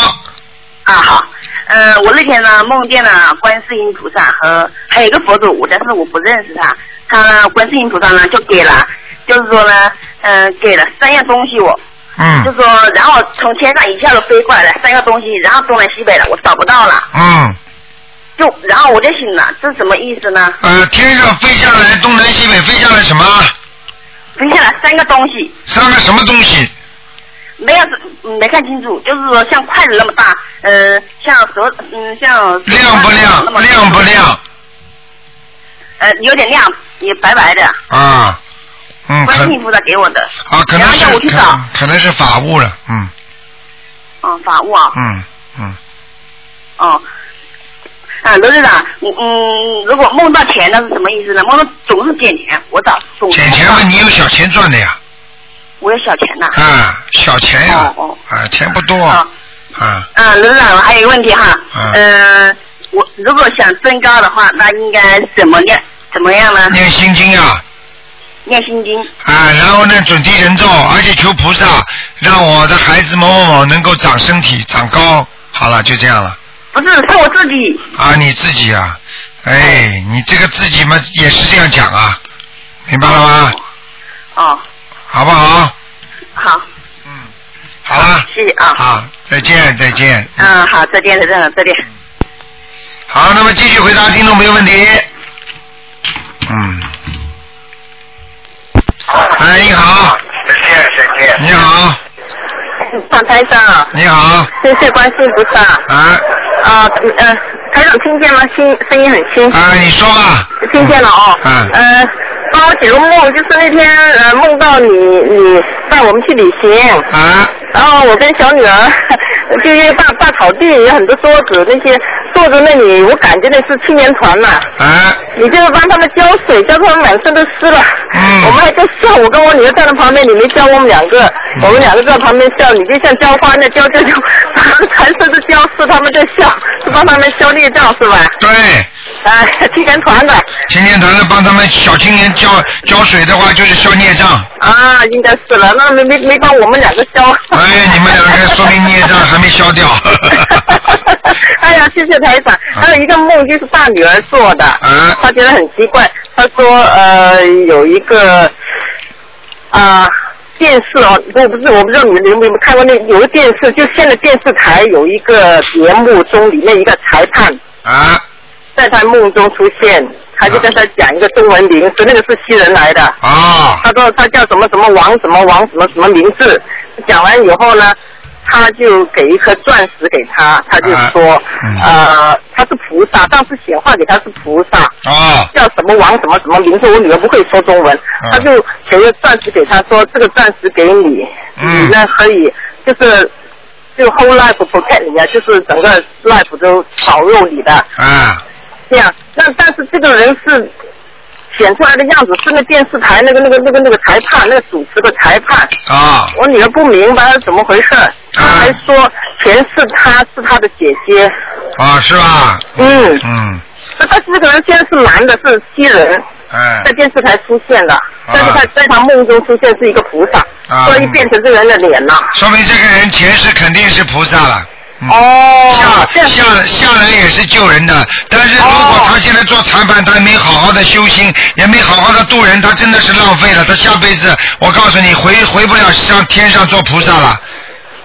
啊好，呃，我那天呢梦见了观世音菩萨和还有一个佛祖，但是我不认识他。他呢，观世音菩萨呢就给了，就是说呢，呃，给了三样东西我。嗯。就说，然后从天上一下子飞过来了三个东西，然后东南西北的我找不到了，嗯。就然后我就醒了，这是什么意思呢？呃，天上飞下来，东南西北飞下来什么？飞下来三个东西，三个什么东西？没有嗯没看清楚，就是说像筷子那么大，呃，像手嗯像亮不亮？亮不亮？呃，有点亮，也白白的，啊，嗯，可观世音菩萨给我的。啊，可能是让我去找可，可能是法物了，嗯嗯，法务啊，嗯嗯，哦。啊，罗队长，嗯嗯，如果梦到钱，那是什么意思呢？梦到总是捡钱，我找总捡钱嘛，你有小钱赚的呀，我有小钱呐。啊，小钱呀，哦啊，钱不多，啊，啊，罗队长，我还有一个问题哈，啊嗯，我如果想增高的话，那应该怎么念？怎么样呢？念心经啊，念心经。啊，然后呢，准提人咒，而且求菩萨让我的孩子某某某能够长身体、长高，好了，就这样了。不是，是我自己。啊，你自己啊，哎，你这个自己嘛也是这样讲啊，明白了吗？哦，好不好？好。嗯好了。谢谢啊。好，再见，再见。嗯，好，再见，再见，再见。好，那么继续回答听众朋友问题。嗯。哎，你好。再见，再见你好，张台长，你好。谢谢观世音菩萨。啊。啊，呃，台长听见吗？声声音很清晰。啊，你说吧。听见了哦。嗯。呃，帮我解个梦，就是那天呃梦到你你带我们去旅行。啊。然后我跟小女儿就因为大大草地有很多桌子，那些坐在那里，我感觉那是青年团嘛。啊。你就帮他们浇水，浇他们满身都湿了。嗯。我们还在笑，我跟我女儿站在旁边，你没教我们两个，嗯我们两个在旁边笑，你就像浇花那浇浇浇，全 [LAUGHS] 身都浇湿他们在笑，是帮他们消孽障是吧？对。啊，[LAUGHS] 青年团的。青年团的帮他们小青年浇浇水的话，就是消孽障。啊，应该是了，那没没没帮我们两个消。哎，你们两个说明孽障还没消掉。[LAUGHS] 哎呀，谢谢台长。还有一个梦就是大女儿做的，啊她觉得很奇怪。她说呃有一个啊、电视哦，我不是我不知道你们有没有看过那有个电视，就现在电视台有一个节目中里面一个裁判啊，在他梦中出现，他就跟他讲一个中文名字，那个是西人来的。啊。他说他叫什么什么王什么王什么什么名字，讲完以后呢，他就给一颗钻石给他，他就说，呃，他是菩萨，当时显化给他是菩萨，啊，叫什么王什么什么名字，我女儿不会说中文，他就给个钻石给他说，这个钻石给你，你呢可以就是。就 whole life protect 你啊，就是整个 life 都保佑你的。啊。这样，那但是这个人是显出来的样子是那电视台那个那个那个那个裁判，那个主持的裁判。啊。我女儿不明白是怎么回事，她还说前世她是她的姐姐。啊，是吧？嗯。嗯。那但是这个人现在是男的，是西人，哎。在电视台出现的，但是他在他梦中出现是一个菩萨，啊所以变成这个人的脸了。说明这个人前世肯定是菩萨了。哦。下下下来也是救人的，但是如果他现在做裁判，他没好好的修心，也没好好的度人，他真的是浪费了。他下辈子，我告诉你，回回不了上天上做菩萨了。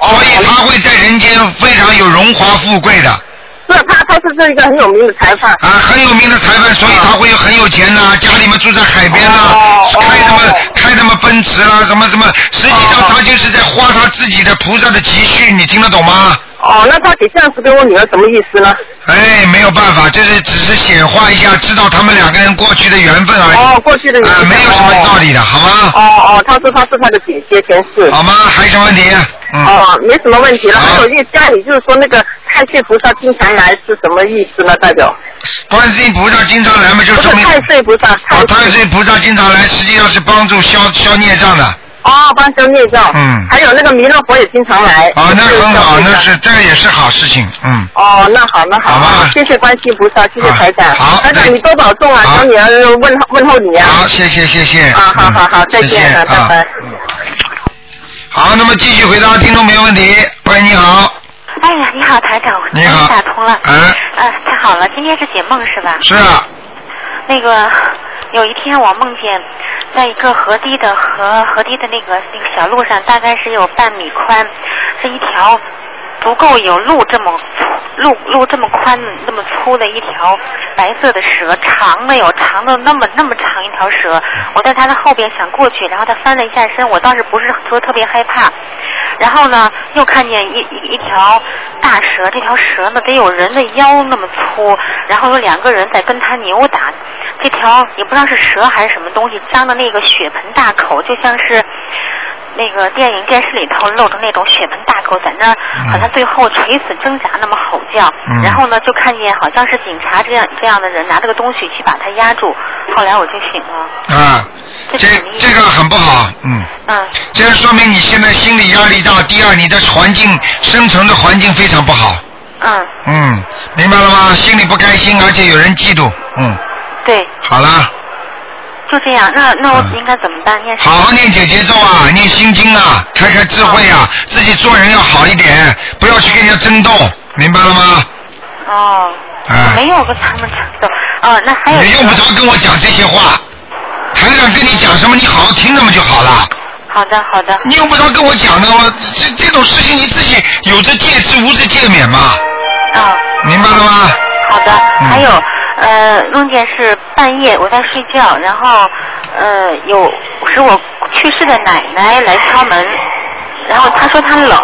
所以他会在人间非常有荣华富贵的。是他，他是这一个很有名的裁判。啊，很有名的裁判，所以他会有很有钱呐、家里面住在海边呐、开什么开什么奔驰啦、什么什么，实际上他就是在花他自己的菩萨的积蓄，你听得懂吗？哦，那他给这样子给我女儿什么意思呢？哎，没有办法，这是只是显化一下，知道他们两个人过去的缘分而已。哦，过去的缘分。啊，没有什么道理的，好吗？哦哦，他说他是他的姐姐前世。好吗？还有什么问题？嗯。哦，没什么问题了。还有一个家里就是说那个太岁菩萨经常来是什么意思呢？代表？观世音菩萨经常来嘛，就说明太岁菩萨。哦，太岁菩萨经常来，实际上是帮助消消孽障的。哦，帮修孽障。嗯。还有那个弥勒佛也经常来。哦，那很好，那是这个也是好事情，嗯。哦，那好，那好，好吧谢谢观世音菩萨，谢谢台长。好台长你多保重啊，小女儿问候问候你啊。好，谢谢谢谢。啊，好好好，再见拜拜。好，那么继续回答听众朋友问题。喂，你好，哎呀，你好，台长，我终于你好打通了。哎呃，太好了，今天是解梦是吧？是啊。那个有一天我梦见，在一个河堤的河河堤的那个那个小路上，大概是有半米宽，是一条足够有路这么路路这么宽那么粗的一条白色的蛇，长的有长的那么那么长一条蛇。我在它的后边想过去，然后它翻了一下身，我倒是不是说特别害怕。然后呢，又看见一一一条大蛇，这条蛇呢得有人的腰那么粗，然后有两个人在跟它扭打。这条也不知道是蛇还是什么东西，张的那个血盆大口，就像是那个电影电视里头露着那种血盆大口，在那儿好像最后垂死挣扎那么吼叫。嗯然后呢，就看见好像是警察这样这样的人拿这个东西去把他压住。后来我就醒了。啊，这这个很不好，嗯。嗯。这个说明你现在心理压力大，第二你的环境生存的环境非常不好。嗯。嗯，明白了吗？心里不开心，而且有人嫉妒，嗯，对，好了，就这样。那那我应该怎么办？念好好念姐姐咒啊，念心经啊，开开智慧啊，自己做人要好一点，不要去跟人家争斗，明白了吗？哦，啊没有跟他们争斗。哦，那还有你用不着跟我讲这些话，台长跟你讲什么，你好好听着嘛就好了。好的，好的。你用不着跟我讲的，我这这种事情你自己有着戒之无着戒免嘛，啊、明白了吗？好的，嗯还有呃，梦见是半夜我在睡觉，然后呃有是我去世的奶奶来敲门，然后她说她冷，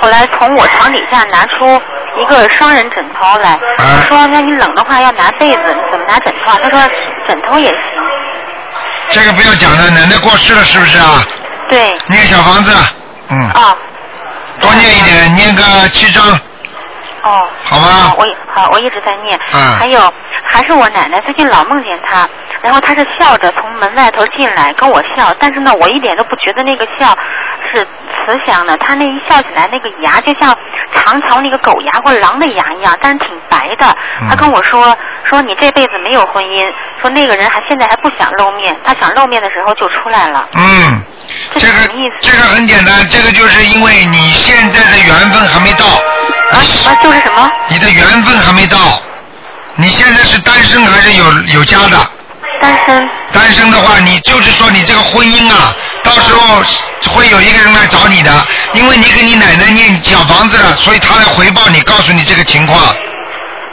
后来从我床底下拿出一个双人枕头来，啊说那你冷的话要拿被子，你怎么拿枕头啊？她说枕头也行。这个不要讲了，奶奶过世了是不是啊？对。念小房子，嗯。啊。多念一点，念个七章。哦。好吗我好，我一直在念。嗯还有还是我奶奶，最近老梦见她，然后她是笑着从门外头进来跟我笑，但是呢，我一点都不觉得那个笑是慈祥的，她那一笑起来，那个牙就像长条那个狗牙或者狼的牙一样，但是挺白的。她跟我说说你这辈子没有婚姻，说那个人还现在还不想露面，他想露面的时候就出来了。嗯，这个这个很简单，这个就是因为你现在的缘分还没到。啊，就是什么？你的缘分还没到。你现在是单身还是有有家的？单身。单身的话，你就是说你这个婚姻啊，到时候会有一个人来找你的，因为你给你奶奶念小房子了，所以他来回报你，告诉你这个情况。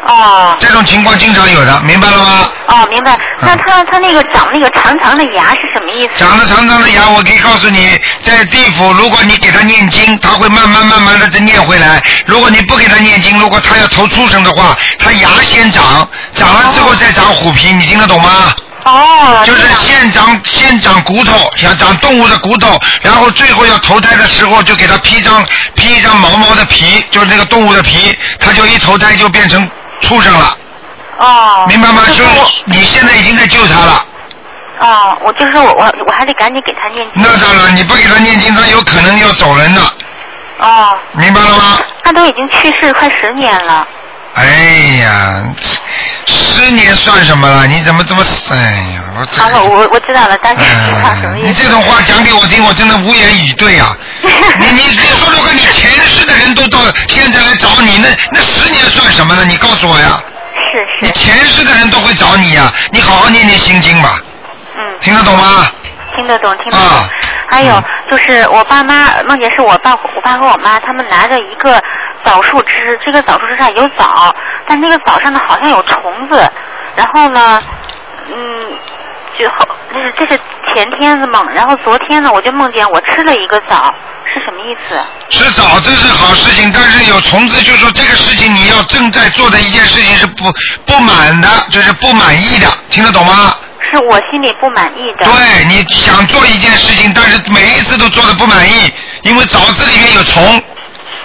哦。这种情况经常有的，明白了吗？哦，明白。那他他那个长那个长长的牙是什么意思？长得长长的牙，我可以告诉你，在地府，如果你给他念经，他会慢慢慢慢的再念回来；如果你不给他念经，如果他要投畜生的话，他牙先长，长了之后再长虎皮，你听得懂吗？哦。就是先长先长骨头，想长动物的骨头，然后最后要投胎的时候就给他披张披一张毛毛的皮，就是那个动物的皮，他就一投胎就变成畜生了。哦。明白吗？就是你现在已经在救他了。哦，我就是说我我我还得赶紧给他念经。那当然，你不给他念经，他有可能要走人的，哦。明白了吗？他都已经去世快十年了。哎呀，十年算什么了？你怎么这么……哎呀，我这好了，我我知道了，大概知道什么意思。你这种话讲给我听，我真的无言以对啊！[LAUGHS] 你你你说的话，你前世的人都到现在来找你，那那十年算什么呢？你告诉我呀！是是。你前世的人都会找你呀，你好好念念心经吧。嗯。听得懂吗？听得懂，听得懂。还有就是我爸妈梦见是我爸我爸和我妈他们拿着一个枣树枝，这个枣树枝上有枣，但那个枣上呢好像有虫子，然后呢，嗯，就后这是这是前天的梦，然后昨天呢我就梦见我吃了一个枣，是什么意思？吃枣这是好事情，但是有虫子，就是说这个事情你要正在做的一件事情是不不满的，就是不满意的，听得懂吗？是我心里不满意的。对，你想做一件事情，但是每一次都做的不满意，因为枣子里面有虫。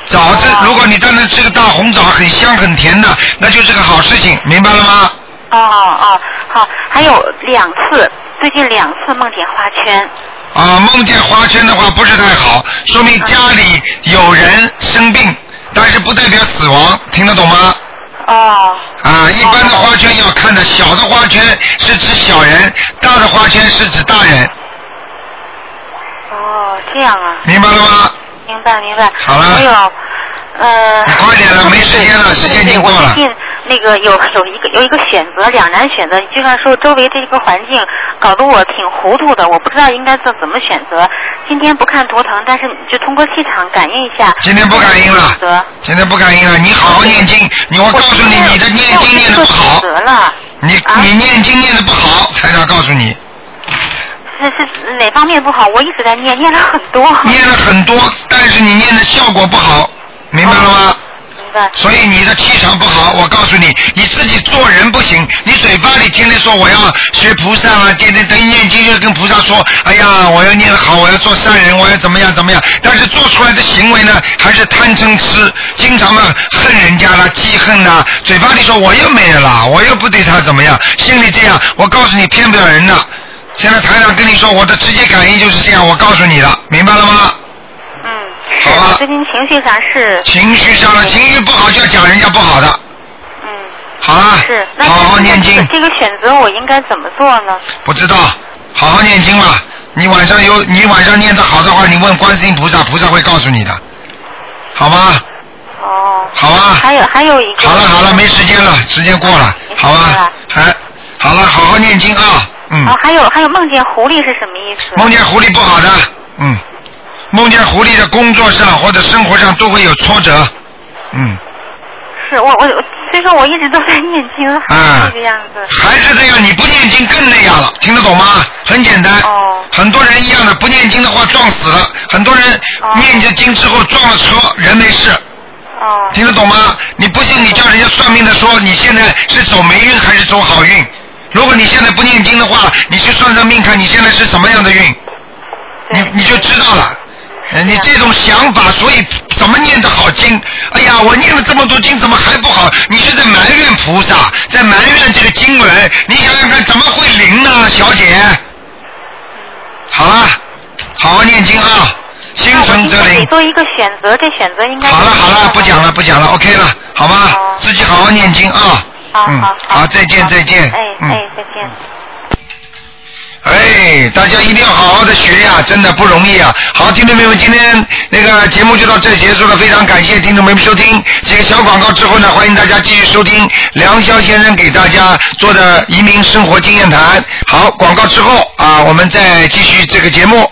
枣子，如果你单单吃个大红枣，很香很甜的，那就是个好事情，明白了吗？哦哦好，还有两次，最近两次梦见花圈。啊，梦见花圈的话不是太好，说明家里有人生病，但是不代表死亡，听得懂吗？哦。啊，一般的花圈要看的，小的花圈是指小人，大的花圈是指大人，哦，这样啊。明白了吗？明白明白。好了没有，呃。你快点了，没时间了，时间已经过了我最。近那个有有一个有一个选择，两难选择，就像说周围这个环境搞得我挺糊涂的，我不知道应该怎怎么选择。今天不看图腾，但是就通过气场感应一下。今天不感应了选择现在不感应了，你好好念经。你我告诉你，你的念经念的不好，你你念经念的不好，台长告诉你，是是哪方面不好？我一直在念，念了很多。念了很多，但是你念的效果不好，明白了吗？明所以你的气场不好，我告诉你，你自己做人不行，你嘴巴里天天说我要学菩萨啊，天天等念经就跟菩萨说，哎呀，我要念得好，我要做善人，我要怎么样怎么样，但是做出来的行为呢，还是贪嗔痴，经常嘛恨人家啦，记恨啦，嘴巴里说我又没了，我又不对他怎么样，心里这样，我告诉你骗不了人的。现在台长跟你说，我的直接感应就是这样，我告诉你了，明白了吗？是我最近情绪上是。情绪上了，情绪不好就要讲人家不好的。嗯。好了，是。那好好念经。这个选择我应该怎么做呢？不知道，好好念经吧。你晚上有你晚上念的好的话，你问观世音菩萨，菩萨会告诉你的，好吗？哦。好啊。还有还有一个。好了好了，没时间了，时间过了，好吧？还好了，好好念经啊，嗯。哦，还有还有梦见狐狸是什么意思？梦见狐狸不好的，嗯，梦见狐狸的工作上或者生活上都会有挫折，嗯，是我我我所以说我一直都在念经，还是这个样子。还是这样，你不念经更那样了，听得懂吗？很简单，哦很多人一样的，不念经的话撞死了，很多人念着经之后撞了车，人没事。哦听得懂吗？你不信，你叫人家算命的说你现在是走霉运还是走好运？如果你现在不念经的话，你去算算命看你现在是什么样的运，你你就知道了。呃，你这种想法，所以怎么念的好经？哎呀，我念了这么多经，怎么还不好？你是在埋怨菩萨，在埋怨这个经文。你想想看，怎么会灵呢，小姐？好了，好好念经啊，心诚则灵。你做一个选择，这选择应该。好了好了，不讲了不讲了，OK 了，好吗？自己好好念经啊。好好，好，再见再见。哎哎，再见。哎，大家一定要好好的学呀，真的不容易啊！好，听众朋友们，今天那个节目就到这里结束了，非常感谢听众朋友们收听。几个小广告之后呢，欢迎大家继续收听梁霄先生给大家做的移民生活经验谈。好，广告之后啊，我们再继续这个节目。